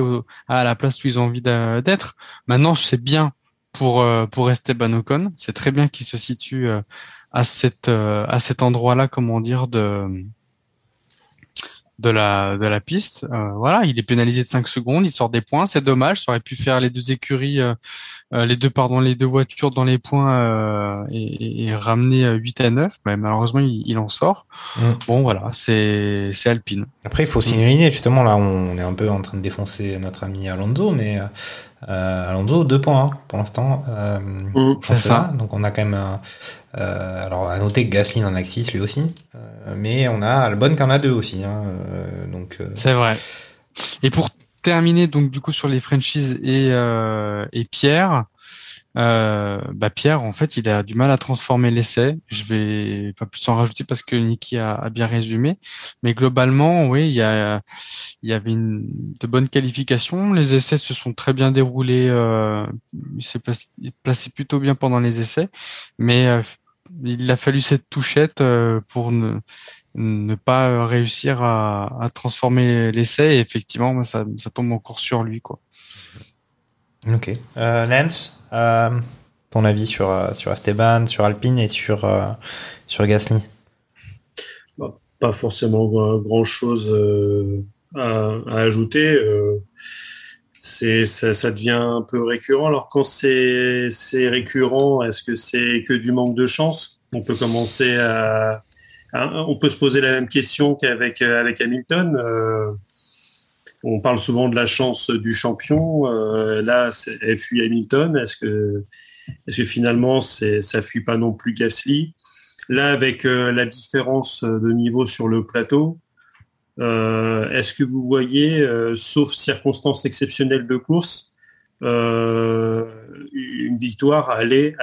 à la place où ils ont envie d'être. Maintenant c'est bien pour euh, pour Esteban Ocon, c'est très bien qu'il se situe euh, à cette à cet endroit-là, comment dire de de la de la piste. Euh, voilà, il est pénalisé de 5 secondes, il sort des points, c'est dommage, ça aurait pu faire les deux écuries euh, euh, les deux pardon, les deux voitures dans les points euh, et, et- ramener euh, 8 à 9, mais malheureusement il, il en sort. Mm. Bon voilà, c'est c'est Alpine. Après, il faut signaler, justement, là, on est un peu en train de défoncer notre ami Alonso, mais euh, Alonso, deux points hein, pour l'instant. Euh, Mm. C'est ça. Donc, on a quand même. un- euh, alors, à noter que Gasly en a que 6 lui aussi. Euh, mais on a Albon qui en a deux aussi. Hein, euh, donc, euh, C'est vrai. Et pour terminer donc du coup sur les franchises et euh, et Pierre, euh, bah Pierre en fait il a du mal à transformer l'essai. Je vais pas plus en rajouter parce que Niki a, bien résumé. Mais globalement, oui, il y a il avait une, de bonnes qualifications. Les essais se sont très bien déroulés. Euh, il s'est placé, plutôt bien pendant les essais, mais euh, il a fallu cette touchette euh, pour ne pas réussir à, transformer l'essai et effectivement ça, ça tombe encore sur lui quoi. Ok. Euh, Lance, euh, ton avis sur, euh, sur Esteban, sur Alpine et sur, euh, sur Gasly? Pas forcément grand chose à, à ajouter. euh, c'est ça, ça devient un peu récurrent. Alors quand c'est c'est récurrent, est-ce que c'est que du manque de chance? On peut commencer à, à- on peut se poser la même question qu'avec avec Hamilton. On parle souvent de la chance du champion. euh, là, elle fuit Hamilton. Est-ce que finalement ça fuit pas non plus Gasly? Là, avec euh, la différence de niveau sur le plateau, euh, est-ce que vous voyez, sauf circonstances exceptionnelles de course, une victoire aller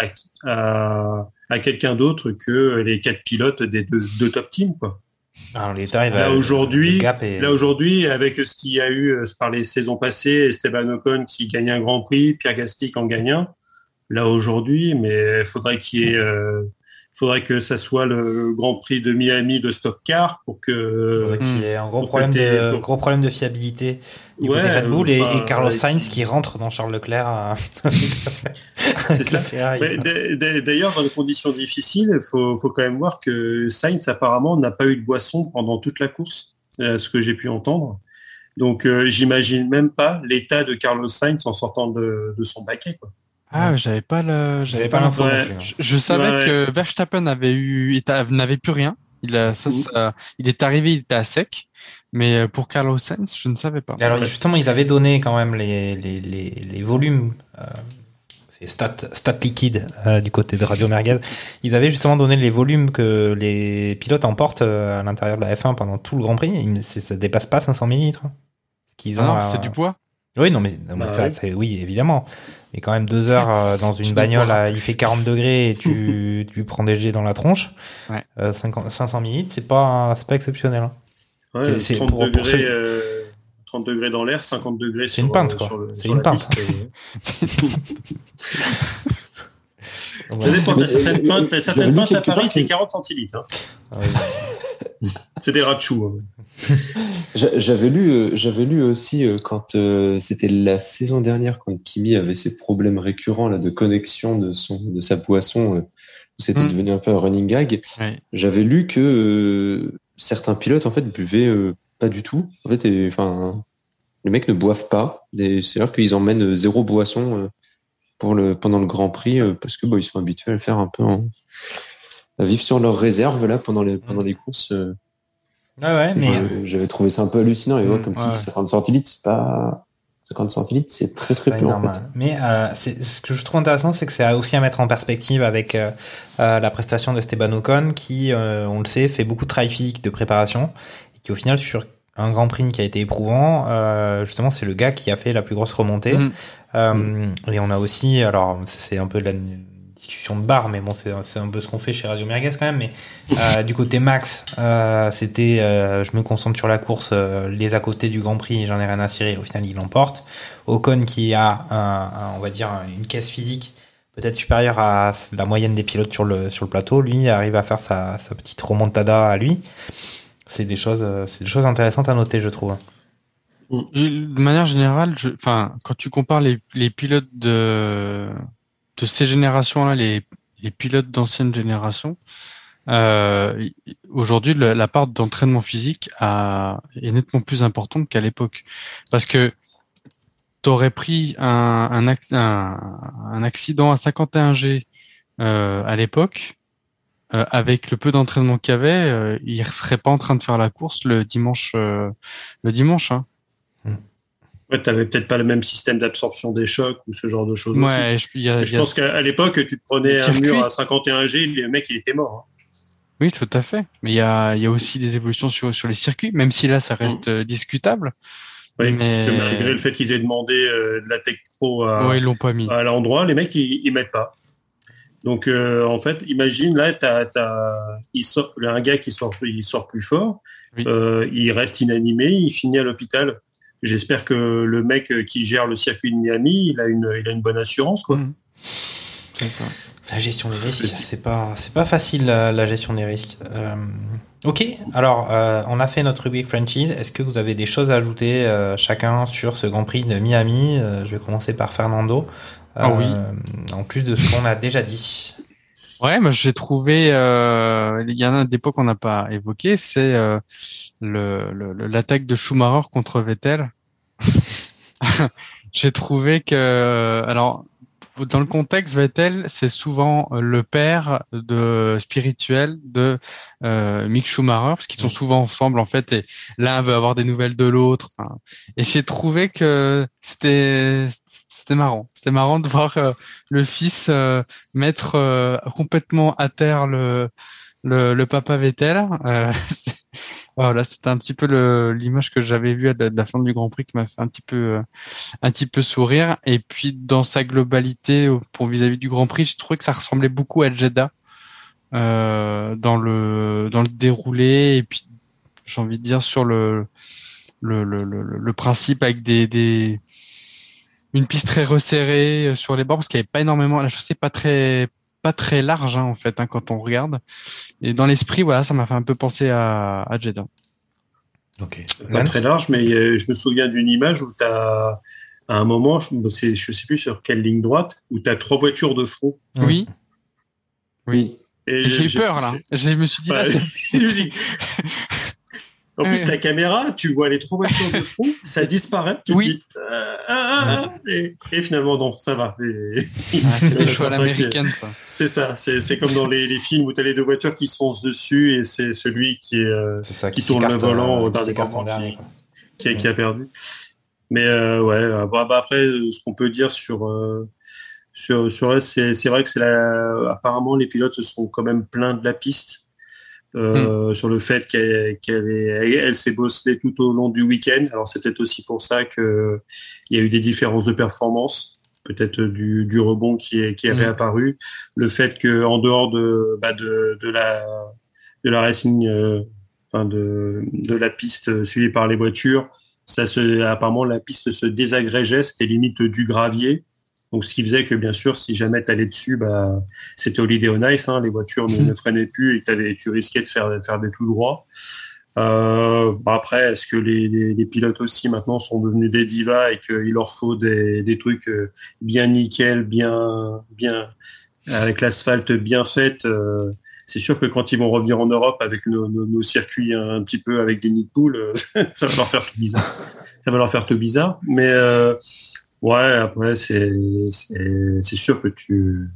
à, quelqu'un d'autre que les quatre pilotes des deux, top teams. Alors, l'état, il va- Là aujourd'hui, gap est- là aujourd'hui, avec ce qu'il y a eu euh, par les saisons passées, Esteban Ocon qui gagne un Grand Prix, Pierre Gasly qui en gagne un. Là aujourd'hui, mais il faudrait qu'il y ait, euh, faudrait que ça soit le Grand Prix de Miami de Stock Car pour que faudrait qu'il y ait un gros problème, de, pour- gros problème de fiabilité du Ouais, côté Red Bull et, Carlos Sainz qui- rentre dans Charles Leclerc. à- [laughs] C'est ça. [laughs] D'ailleurs, dans des conditions difficiles, il faut, faut quand même voir que Sainz apparemment n'a pas eu de boisson pendant toute la course, euh, ce que j'ai pu entendre. Donc, euh, j'imagine même pas l'état de Carlos Sainz en sortant de, de son baquet. Quoi. Ah, j'avais pas le, J'avais pas l'info Ouais. non plus, hein. Je, je savais Ouais, que Verstappen avait eu, n'avait plus rien. Il a, ça, ça- il est arrivé, il était à sec. Mais euh, pour Carlos Sainz, je ne savais pas. Et alors Ouais. justement, ils avaient donné quand même les, les, les, les volumes, euh, c'est stat, stat liquide euh, du côté de Radio Merguez. Ils avaient justement donné les volumes que les pilotes emportent à l'intérieur de la F1 pendant tout le Grand Prix. Ça dépasse pas 500 millilitres. hein. Ce qu'ils Ah non, à- c'est du poids. Oui, non, mais, non, mais Bah ça, oui, évidemment. Mais quand même deux heures euh, dans [laughs] une bagnole, à- il fait 40 degrés et tu, [laughs] tu prends des jets dans la tronche. Ouais. Euh, 50 500 millilitres, c'est pas, c'est pas exceptionnel. hein. Ouais, C'est- c'est 30, pour- pour degrés, ceux- euh, 30 degrés dans l'air, 50 degrés C'est sur, une pinte, euh, quoi. sur le- C'est sur une pinte. [laughs] euh. Ça dépend. T'as certaines pintes, certaines pintes à Paris, c'est que- 40 centilitres. hein. Ah oui. [laughs] C'est des rats de chou. hein. J'a- J'avais lu, euh, j'avais lu aussi euh, quand euh, c'était la saison dernière quand Kimi avait ses problèmes récurrents là de connexion de son de sa boisson, euh, où c'était Mm. devenu un peu un running gag. Ouais. J'avais lu que euh, certains pilotes en fait buvaient euh, pas du tout. En fait, enfin, les mecs ne boivent pas. C'est-à-dire qu'ils emmènent euh, zéro boisson euh, pour le pendant le Grand Prix euh, parce que bon, ils sont habitués à le faire un peu en- à vivre sur leurs réserves là pendant les pendant les courses. euh, Ouais, ouais, mais euh, J'avais trouvé ça un peu hallucinant. Et ouais, Mm, comme tu ouais. dis, 50 centilitres, c'est pas. 50 centilitres, c'est très très peu en fait. Mais euh, ce que je trouve intéressant, c'est que c'est aussi à mettre en perspective avec euh, la prestation d'Esteban Ocon, qui, on le sait, fait beaucoup de travail physique de préparation, et qui au final sur un Grand Prix qui a été éprouvant, euh, justement, c'est le gars qui a fait la plus grosse remontée. Mm. Euh, Et on a aussi, alors c'est un peu de la discussion de bar, mais bon, c'est un peu ce qu'on fait chez Radio Merguez quand même. Mais euh, du côté Max, c'était, je me concentre sur la course, les à côté du Grand Prix, j'en ai rien à cirer. Au final, il l'emporte. Ocon qui a, un, un- on va dire, une caisse physique peut-être supérieure à la moyenne des pilotes sur le sur le plateau, lui arrive à faire sa, sa petite remontada à lui. C'est des choses, euh, c'est des choses intéressantes à noter, je trouve. De manière générale, enfin, quand tu compares les, les pilotes de, de ces générations-là, les, les pilotes d'ancienne génération, euh, aujourd'hui, la part d'entraînement physique est nettement plus importante qu'à l'époque. Parce que t'aurais pris un, un, ac- un, un accident à 51G euh, à l'époque, euh, avec le peu d'entraînement qu'il y avait, euh, il serait pas en train de faire la course le dimanche, euh, le dimanche. Hein. Ouais, t'avais peut-être pas le même système d'absorption des chocs ou ce genre de choses aussi. Je, y a- je y a- pense qu'à l'époque, tu te prenais Le un circuit. mur à 51 G, le mec il était mort. hein. Oui, tout à fait. Mais il y a, il y a aussi des évolutions sur, sur les circuits, même si là, ça reste euh, discutable. Oui, Mais- Parce que malgré le fait qu'ils aient demandé de la Tech Pro à, Ouais, ils l'ont pas mis. à l'endroit, les mecs ils, ils mettent pas. Donc euh, en fait, imagine là, t'as, t'as, il sort, là, un gars qui sort, il sort plus fort, Oui. euh, il reste inanimé, il finit à l'hôpital. J'espère que le mec qui gère le circuit de Miami, il a une, il a une bonne assurance quoi. Mhm. La gestion des risques, c'est pas, c'est pas facile la, la gestion des risques. Euh, ok, alors euh, on a fait notre rubrique franchise. Est-ce que vous avez des choses à ajouter euh, chacun sur ce Grand Prix de Miami? Euh, Je vais commencer par Fernando. Ah oui. En plus de ce qu'on a déjà dit. Ouais, moi j'ai trouvé, euh, il y en a des points qu'on n'a pas évoqué, c'est euh, le, le- le- l'attaque de Schumacher contre Vettel. [laughs] j'ai trouvé que, alors, dans le contexte, Vettel, c'est souvent le père de spirituel de euh, Mick Schumacher, parce qu'ils sont souvent ensemble en fait, et l'un veut avoir des nouvelles de l'autre. Et j'ai trouvé que c'était c'était marrant, c'était marrant de voir euh, le fils euh, mettre euh, complètement à terre le le, le papa Vettel. [laughs] Voilà, c'était un petit peu l'image que j'avais vue à la, fin du Grand Prix qui m'a fait un petit peu euh, sourire. Et puis dans sa globalité, pour vis-à-vis du Grand Prix, je trouvais que ça ressemblait beaucoup à Jeddah euh, dans le déroulé et puis j'ai envie de dire sur le principe avec des, des une piste très resserrée euh, sur les bords parce qu'il n'y avait pas énormément la chaussée pas très pas très large hein, en fait hein, quand on regarde et dans l'esprit voilà ça m'a fait un peu penser à, à Jeddah Ok. Pas très large, mais euh, je me souviens d'une image où tu as, à un moment, je ne sais plus sur quelle ligne droite, où tu as trois voitures de front. Oui oui Et j'ai eu peur là je me suis dit là, Ouais. c'est- [laughs] en plus, la caméra, tu vois les trois voitures de front, ça disparaît. Tu Oui. dis, euh, ah, ah, ah, et, et finalement, non, ça va. Et- Ah, c'est des choix ça C'est ça, c'est comme dans les, les films où tu as les deux voitures qui se foncent dessus et c'est celui qui, est, euh, ça qui tourne le volant euh, au dernier moment, qui- qui, a, qui a perdu. Mais euh, ouais, bah, bah, après, ce qu'on peut dire sur, euh, sur, sur c'est c'est vrai que c'est la. Apparemment, les pilotes se sont quand même plaints de la piste. Euh, sur le fait qu'elle qu'elle est- elle s'est bosselée tout au long du week-end. Alors c'est peut-être aussi pour ça que il y a eu des différences de performance, peut-être du, du rebond qui est, qui est Mm. réapparu, le fait que en dehors de, bah, de, de la de la racing, euh, enfin de, de la piste suivie par les voitures, ça se apparemment la piste se désagrégeait, c'était limite du gravier. Donc, ce qui faisait que, bien sûr, si jamais tu allais dessus, bah, c'était Holiday on Ice, hein, les voitures ne, ne freinaient plus et tu risquais de faire, de faire des tout droits. Euh, bah après, est-ce que les, les, les pilotes aussi maintenant sont devenus des divas et qu'il leur faut des, des trucs euh, bien nickel, bien, bien avec l'asphalte bien faite euh, C'est sûr que quand ils vont revenir en Europe avec nos, nos, nos circuits un, petit peu avec des nids de poules, [laughs] ça va leur faire tout bizarre. Ça va leur faire tout bizarre. Mais euh, ouais, après c'est sûr que tu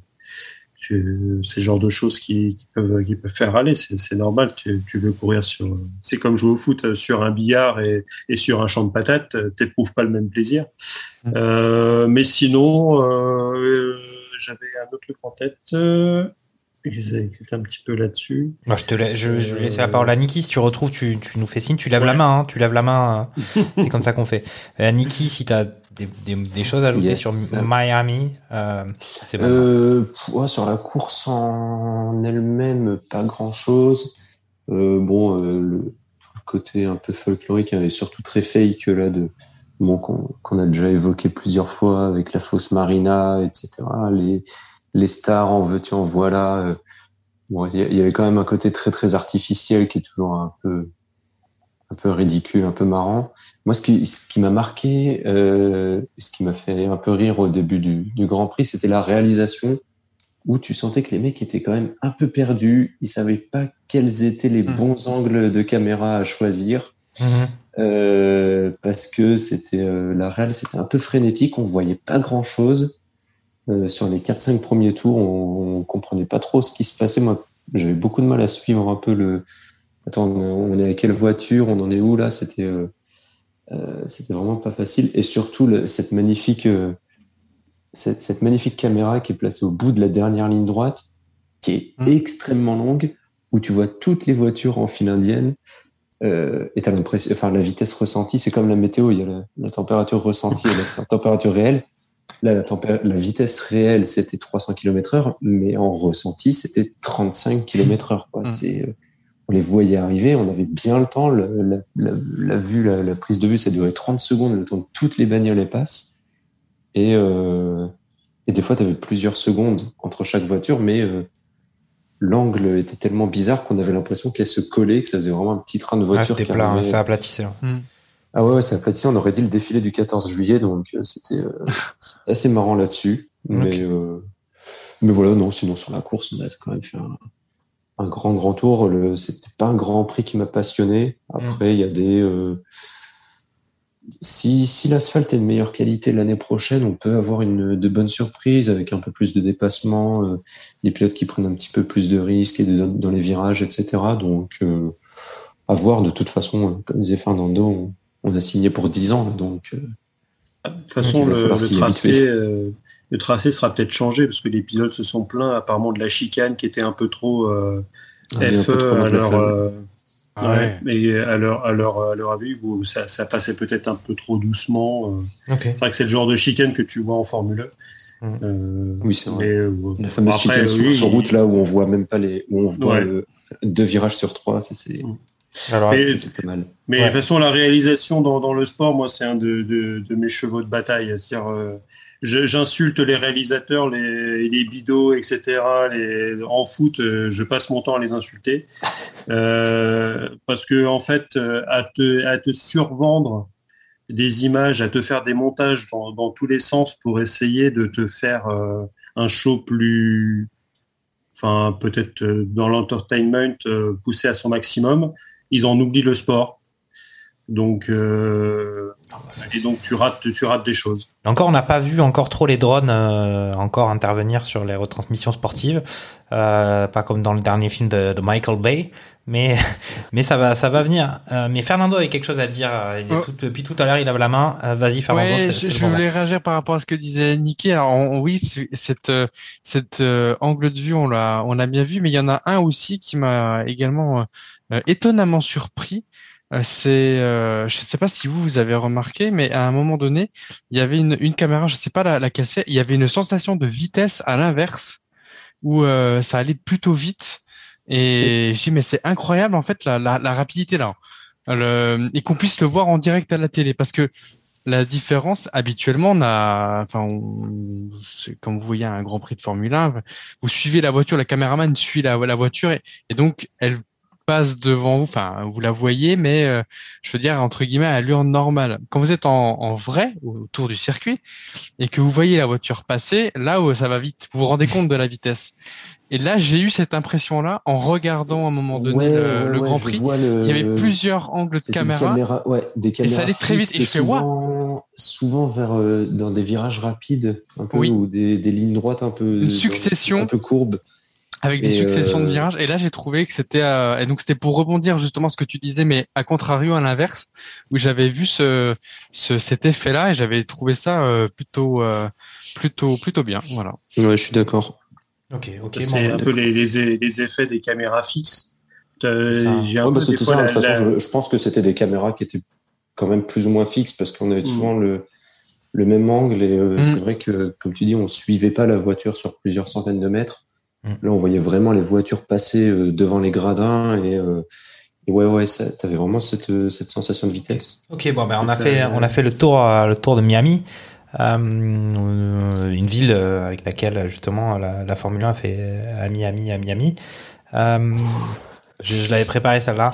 tu, c'est le genre de choses qui, qui, peuvent, qui peuvent faire aller. C'est, normal. Tu, tu veux courir sur. C'est comme jouer au foot sur un billard et, et sur un champ de patates. T'éprouves pas le même plaisir. Mm. Euh, mais sinon, euh, j'avais un autre truc en tête. Un petit peu là-dessus. Moi, je te la- je, je vais laisser la parole à Niki. Si tu retrouves, tu, tu nous fais signe. Tu lèves la main. Hein, tu lèves la main. euh, c'est comme ça qu'on fait. Euh, Niki, si tu as des, des, des choses à ajouter Yes. sur Miami, euh, c'est bon. Euh, ouais, sur la course en elle-même, pas grand-chose. Euh, bon, euh, le, tout le côté un peu folklorique et surtout très fake là de bon qu'on qu'on a déjà évoqué plusieurs fois avec la fausse Marina, etc. Les les stars en veux-tu en voilà. euh, bon, il y, avait quand même un côté très très artificiel qui est toujours un peu un peu ridicule, un peu marrant. Moi, ce qui, ce qui m'a marqué, euh, ce qui m'a fait un peu rire au début du, du Grand Prix, c'était la réalisation où tu sentais que les mecs étaient quand même un peu perdus. Ils savaient pas quels étaient les Mm. bons angles de caméra à choisir Mhm. euh, parce que c'était euh, la réal, c'était un peu frénétique. On voyait pas grand chose sur les 4-5 premiers tours. On, on comprenait pas trop ce qui se passait. Moi, j'avais beaucoup de mal à suivre un peu le. Attends, on est à quelle voiture On en est où là? C'était euh, euh, c'était vraiment pas facile. Et surtout le- cette magnifique euh, cette, cette magnifique caméra qui est placée au bout de la dernière ligne droite, qui est Mm. extrêmement longue, où tu vois toutes les voitures en file indienne. Euh, et l'impression, enfin, la vitesse ressentie, c'est comme la météo, il y a la, la température ressentie et la, la température réelle. Là, la, la vitesse réelle, c'était 300 km heure, mais en ressenti, c'était 35 km heure. Quoi. Mm. C'est, euh, on les voyait arriver, on avait bien le temps, le- la, la, la vue, la, la prise de vue, ça durait 30 secondes, le temps que toutes les bagnoles les passent. Et, euh, et des fois, tu avais plusieurs secondes entre chaque voiture, mais euh, l'angle était tellement bizarre qu'on avait l'impression qu'elle se collait, que ça faisait vraiment un petit train de Ah, voiture. c'était qui plat, arrivait. ça aplatissait. hein. Ah ouais, ouais, ça aplatissait. On aurait dit le défilé du 14 juillet, donc euh, c'était euh, assez marrant là-dessus. [laughs] Mais, euh, mais voilà, non, sinon sur la course, on a quand même fait un, un grand, grand tour. Le, c'était pas un grand prix qui m'a passionné. Après, il y a des. si si l'asphalte est de meilleure qualité l'année prochaine, on peut avoir une, de bonnes surprises avec un peu plus de dépassement, euh, les pilotes qui prennent un petit peu plus de risques et de- dans les virages, etc. Donc, euh, à voir. De toute façon, comme disait Fernando, on, on a signé pour 10 ans, donc. euh, De toute façon, le, tracé, euh, le tracé sera peut-être changé parce que les pilotes se sont plaints apparemment de la chicane qui était un peu trop euh, peu FE trop à de leur, fun. euh, Ah ouais, ouais. mais à leur, à leur, à leur avis, où ça, ça passait peut-être un peu trop doucement. euh. Ok. C'est vrai que c'est le genre de chicane que tu vois en Formule 1. Euh, Oui, c'est vrai. mais, euh, La fameuse après, chicane sur, oui, sur route, là où on voit même pas les. où on voit Ouais. deux virages sur trois, c'est Alors, Mais- c'est pas mal. Mais Ouais. de toute façon, la réalisation dans, dans le sport, moi, c'est un de, de, de mes chevaux de bataille. C'est-à-dire, euh, j'insulte les réalisateurs, les, les bidots, etc. Les, en foot, euh, je passe mon temps à les insulter. [laughs] Euh, parce que, en fait, à te, à te survendre des images, à te faire des montages dans, dans tous les sens pour essayer de te faire euh, un show plus, enfin, peut-être dans l'entertainment poussé à son maximum, ils en oublient le sport. Donc, euh, et donc tu rates, tu rates des choses. Encore, on n'a pas vu encore trop les drones euh, encore intervenir sur les retransmissions sportives, euh, pas comme dans le dernier film de, de Michael Bay, mais [laughs] mais ça va ça va venir. Euh, mais Fernando avait quelque chose à dire. Il est Oh. tout- depuis tout à l'heure, il lève la main. Euh, Vas-y, Fernando. Ouais, c'est- je, je voulais réagir par rapport à ce que disait Niki. Alors on- oui, cette cette angle de vue, on l'a on a bien vu, mais il y en a un aussi qui m'a également euh, étonnamment surpris. Euh, c'est, euh, je sais pas si vous vous avez remarqué, mais à un moment donné, il y avait une, une caméra, je sais pas la, laquelle c'est, il y avait une sensation de vitesse à l'inverse où euh, ça allait plutôt vite. Et je dis mais c'est incroyable en fait la, la, la rapidité là, Le- et qu'on puisse le voir en direct à la télé parce que la différence, habituellement, on a, enfin, on- comme vous voyez un Grand Prix de Formule 1, vous suivez la voiture, la caméraman suit la, la voiture et donc elle passe devant vous, enfin, vous la voyez, mais euh, je veux dire entre guillemets à allure normale. Quand vous êtes en, en vrai autour du circuit et que vous voyez la voiture passer, là où ça va vite, vous vous rendez compte de la vitesse. Et là, j'ai eu cette impression-là en regardant à un moment donné Ouais, le, ouais, le ouais, Grand Prix. le- Il y avait plusieurs angles de caméra. caméra, ouais, des caméras ça allait très vite, et je fais, souvent, souvent vers euh, dans des virages rapides, un peu Oui. ou des, des lignes droites un peu Une succession. un peu courbes. Avec des Et, successions de euh, virages. Et là, j'ai trouvé que c'était euh, et donc c'était pour rebondir justement ce que tu disais, mais à contrario, à l'inverse, où j'avais vu ce, ce cet effet-là et j'avais trouvé ça euh, plutôt euh, plutôt plutôt bien. Voilà. Ouais, je suis d'accord. Ok, ok. C'est un peu les, les, les effets des caméras fixes. J'ai un Ouais, bah, peu c'est des tout fois ça. la- De toute façon, la- je, je pense que c'était des caméras qui étaient quand même plus ou moins fixes parce qu'on avait Mm. souvent le, le même angle et euh, Mm. c'est vrai que, comme tu dis, on suivait pas la voiture sur plusieurs centaines de mètres. Là, on voyait vraiment les voitures passer euh, devant les gradins et, euh, et ouais, ouais, ça, t'avais vraiment cette, euh, cette sensation de vitesse. Ok, bon, ben on a fait, euh, on a fait le tour, le tour de Miami, euh, une ville avec laquelle justement la, la Formule 1 fait à Miami, à Miami. Euh, je je l'avais préparé celle-là.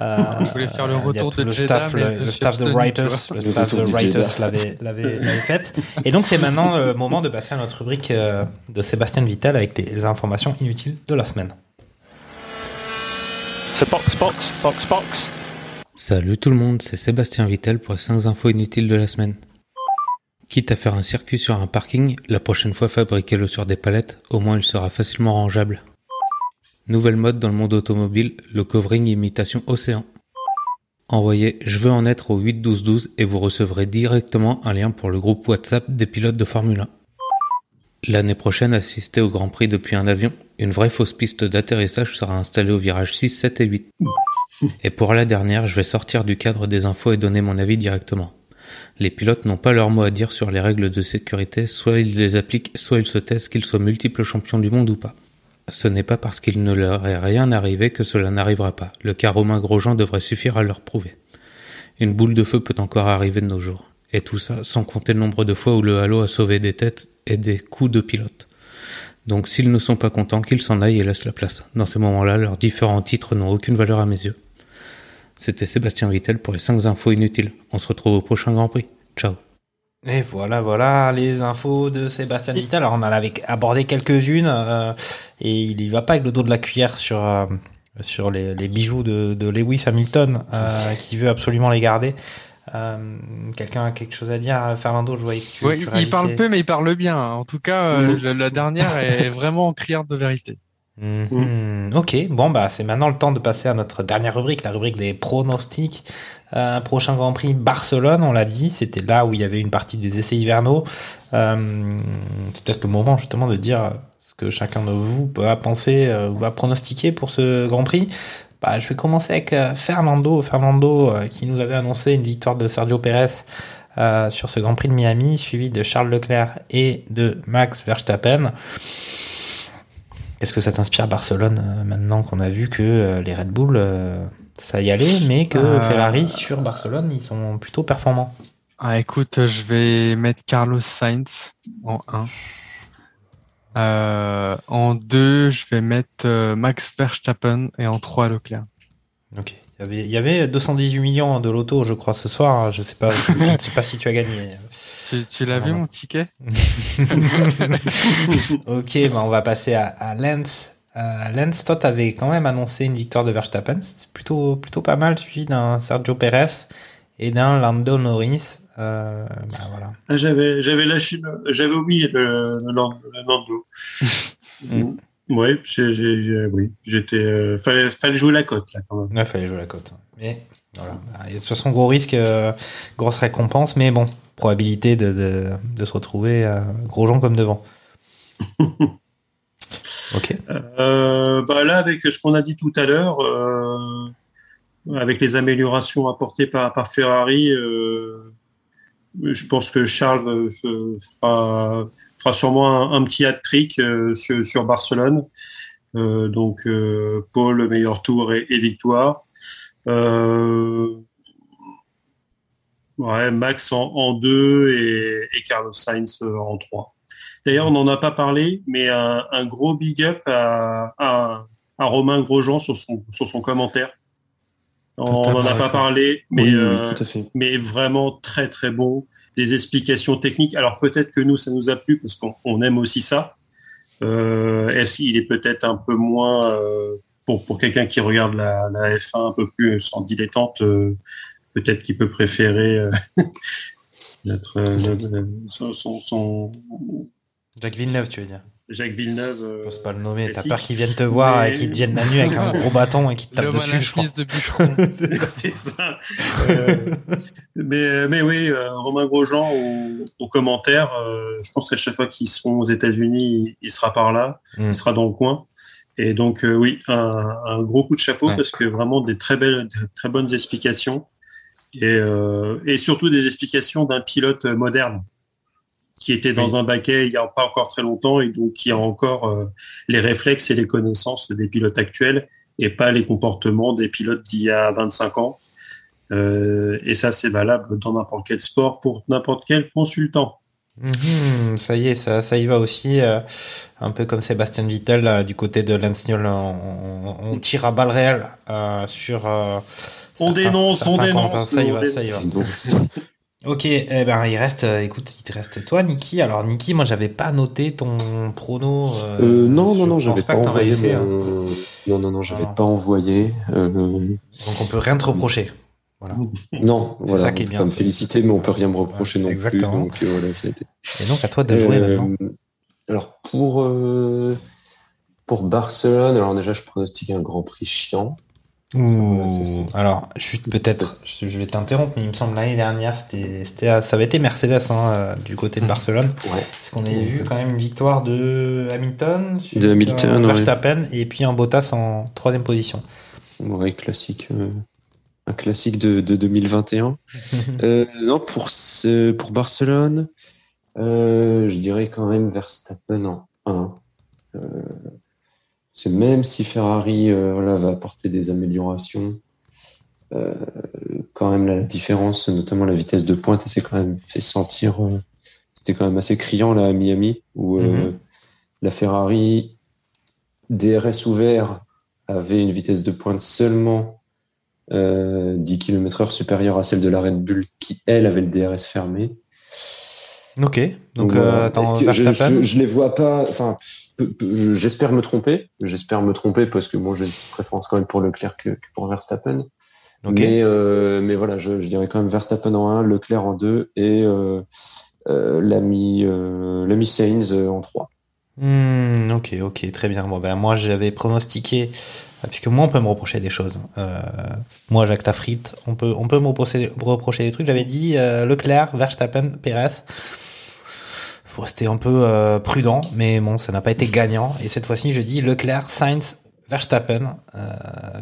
Euh, Je voulais faire le a retour tout de le staff, le, staff de writers, le staff de writers l'avait, fait. Et donc c'est maintenant le moment de passer à notre rubrique euh, de Sébastien Vittel avec les, informations inutiles de la semaine. So box, box, box, box. Salut tout le monde, c'est Sébastien Vittel pour les 5 infos inutiles de la semaine. Quitte à faire un circuit sur un parking, la prochaine fois fabriquez-le sur des palettes, au moins il sera facilement rangeable. Nouvelle mode dans le monde automobile, le covering imitation océan. Envoyez Je veux en être au 8 12 12 et vous recevrez directement un lien pour le groupe WhatsApp des pilotes de Formule 1. L'année prochaine, assistez au Grand Prix depuis un avion. Une vraie fausse piste d'atterrissage sera installée au virage 6, 7 et 8. Et pour la dernière, je vais sortir du cadre des infos et donner mon avis directement. Les pilotes n'ont pas leur mot à dire sur les règles de sécurité, soit ils les appliquent, soit ils se taisent qu'ils soient multiples champions du monde ou pas. Ce n'est pas parce qu'il ne leur est rien arrivé que cela n'arrivera pas. Le cas Romain Grosjean devrait suffire à leur prouver. Une boule de feu peut encore arriver de nos jours. Et tout ça sans compter le nombre de fois où le halo a sauvé des têtes et des coups de pilote. Donc s'ils ne sont pas contents, qu'ils s'en aillent et laissent la place. Dans ces moments-là, leurs différents titres n'ont aucune valeur à mes yeux. C'était Sébastien Vittel pour les 5 infos inutiles. On se retrouve au prochain Grand Prix. Ciao. Et voilà, voilà les infos de Sébastien Vittel. Alors on en avait abordé quelques-unes euh, et il y va pas avec le dos de la cuillère sur euh, sur les, les bijoux de, de Lewis Hamilton euh, [laughs] qui veut absolument les garder. Euh, Quelqu'un a quelque chose à dire, Fernando Je voyais que tu, Ouais, tu il parle peu, mais il parle bien. En tout cas, euh, Mhm. la, la dernière est [laughs] vraiment criarde de vérité. Mhm. Ok, bon bah c'est maintenant le temps de passer à notre dernière rubrique, la rubrique des pronostics. Euh, prochain Grand Prix Barcelone, on l'a dit, c'était là où il y avait une partie des essais hivernaux. Euh, c'est peut-être le moment justement de dire ce que chacun de vous peut penser euh, ou va pronostiquer pour ce Grand Prix. Bah, je vais commencer avec euh, Fernando, Fernando qui nous avait annoncé une victoire de Sergio Pérez sur ce Grand Prix de Miami, suivi de Charles Leclerc et de Max Verstappen. Est-ce que ça t'inspire Barcelone maintenant qu'on a vu que les Red Bull, ça y allait, mais que Euh, Ferrari sur Barcelone, ils sont plutôt performants Ah, écoute, je vais mettre Carlos Sainz en 1. Euh, en 2, je vais mettre euh, Max Verstappen et en 3, Leclerc. Ok. Il y avait, il y avait 218 millions de loto, je crois, ce soir. Je sais pas, je ne sais pas si tu as gagné. [laughs] Tu, tu l'as vu mon ticket? [laughs] Ok, bah on va passer à, à Lens. Euh, Lens, toi, t'avais quand même annoncé une victoire de Verstappen. C'était plutôt, plutôt pas mal, suivi d'un Sergio Perez et d'un Lando Norris. Euh, bah voilà. Ah, j'avais, j'avais lâché, j'avais oublié le, le, Land- le Nando. [laughs] Mm. Ouais, j'ai, j'ai, j'ai- oui, j'étais, euh, fallait, fallait jouer la cote là quand même. Ouais, fallait jouer la cote. Mais voilà. Bah, De toute façon, gros risque, euh, grosse récompense, mais bon, probabilité de, de, de se retrouver gros gens comme devant. [laughs] Euh, bah là, avec ce qu'on a dit tout à l'heure, euh, avec les améliorations apportées par, Ferrari, euh, je pense que Charles fera, sûrement un, petit hat-trick sur, Barcelone. Donc, Paul, meilleur tour et, victoire. Ouais, Max en, deux et, et Carlos Sainz en trois. D'ailleurs, on n'en a pas parlé, mais un, un gros big up à, à, à Romain Grosjean sur son, sur son commentaire. On n'en a pas parlé, mais, Oui, euh, mais vraiment très très bon. Des explications techniques. Alors peut-être que nous, ça nous a plu parce qu'on on aime aussi ça. Euh, Est-ce qu'il est peut-être un peu moins euh, pour pour quelqu'un qui regarde la, la F1 un peu plus sans dilettante, peut-être qu'il peut préférer [laughs] notre, son, son- Jacques Villeneuve, tu veux dire. Jacques Villeneuve. euh, J'ose pas le nommer. T'as peur qu'ils viennent te voir Mais- et qu'ils te viennent la nuit avec un gros bâton et qu'ils te la dessus, je crois. de bûcheron. [laughs] [laughs] c'est ça. Euh, mais, mais oui, euh, Romain Grosjean au, au commentaire, euh, je pense qu'à chaque fois qu'ils seront aux États-Unis, il, il sera par là, Mm. il sera dans le coin. Et donc euh, oui, un, un gros coup de chapeau Ouais. parce que vraiment des très belles, des très bonnes explications et, euh, et surtout des explications d'un pilote moderne qui était dans un baquet il y a pas encore très longtemps et donc qui a encore euh, les réflexes et les connaissances des pilotes actuels et pas les comportements des pilotes d'il y a 25 ans. Euh, et ça, c'est valable dans n'importe quel sport pour n'importe quel consultant. Mhm, ça y est, ça, ça y va aussi. euh, un peu comme Sébastien Vittel là, du côté de Newell, on, on- on tire à balles réelles euh, sur. euh, On certains- dénonce, on dénonce. Ça y on va, ça y va. [laughs] [laughs] Ok, eh ben il reste, euh, écoute, il te reste toi, Niki. Alors Niki, moi j'avais pas noté ton prono. euh, euh, non, non, je non, j'avais pas, t'en envoyé hein. Non, non, non, j'avais pas envoyé. Euh, Donc on peut rien te reprocher. [laughs] Non, C'est voilà, ça qui est on bien, peut me féliciter, mais on peut rien me reprocher Ouais, non exactement. plus. Donc euh, voilà, ça a été. Et donc à toi de jouer maintenant. Alors pour pour Barcelone, alors déjà je pronostique un Grand Prix chiant. Ouh, alors, juste peut-être, je vais t'interrompre, mais il me semble l'année dernière, c'était, c'était, ça avait été Mercedes hein, euh, du côté de Mhm. Barcelone, Ouais. parce qu'on avait vu quand même une victoire de Hamilton, sur, De Hamilton, euh, ouais. Verstappen, et puis un Bottas en troisième position. Ouais, classique, euh, un classique de, de 2021. [laughs] Euh, non, pour ce, pour Barcelone, euh, je dirais quand même Verstappen en 1. C'est même si Ferrari euh, voilà, va apporter des améliorations, euh, quand même la différence, notamment la vitesse de pointe, s'est quand même fait sentir. euh, C'était quand même assez criant là à Miami, où Mhm. la Ferrari DRS ouvert avait une vitesse de pointe seulement euh, 10 km heure supérieure à celle de la Red Bull, qui elle avait le DRS fermé. Ok, donc, voilà. euh, attends, je, je, je les vois pas. Enfin, j'espère me tromper. J'espère me tromper parce que moi j'ai une préférence quand même pour Leclerc que, que pour Verstappen. Ok. Mais, euh, mais voilà, je, je dirais quand même Verstappen en 1, Leclerc en 2 et euh, l'ami l'ami Sainz en 3. Hmm, ok, ok, très bien. Bon, ben, moi, j'avais pronostiqué, puisque moi, on peut me reprocher des choses. Euh, moi, Jacques Tafrit, on peut, on peut me reprocher, reprocher des trucs. J'avais dit euh, Leclerc, Verstappen, Perez. Rester un peu euh, prudent, mais bon, ça n'a pas été gagnant. Et cette fois-ci, je dis Leclerc, Sainz, Verstappen euh,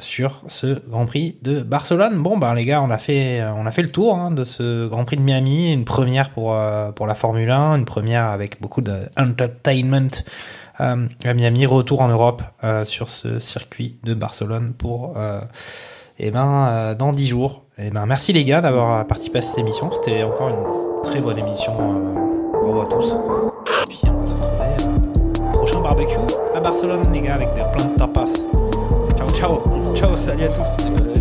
sur ce Grand Prix de Barcelone. Bon, ben les gars, on a fait, fait le tour hein, de ce Grand Prix de Miami, une première pour euh, la Formule 1, une première avec beaucoup d'entertainment euh, à Miami, retour en Europe euh, sur ce circuit de Barcelone pour euh, eh ben euh, dans dix jours. Eh ben merci les gars d'avoir participé à cette émission. C'était encore une très bonne émission. Euh, bravo à tous. Prochain barbecue à Barcelone les gars avec des plein de tapas. Ciao ciao ciao salut à tous.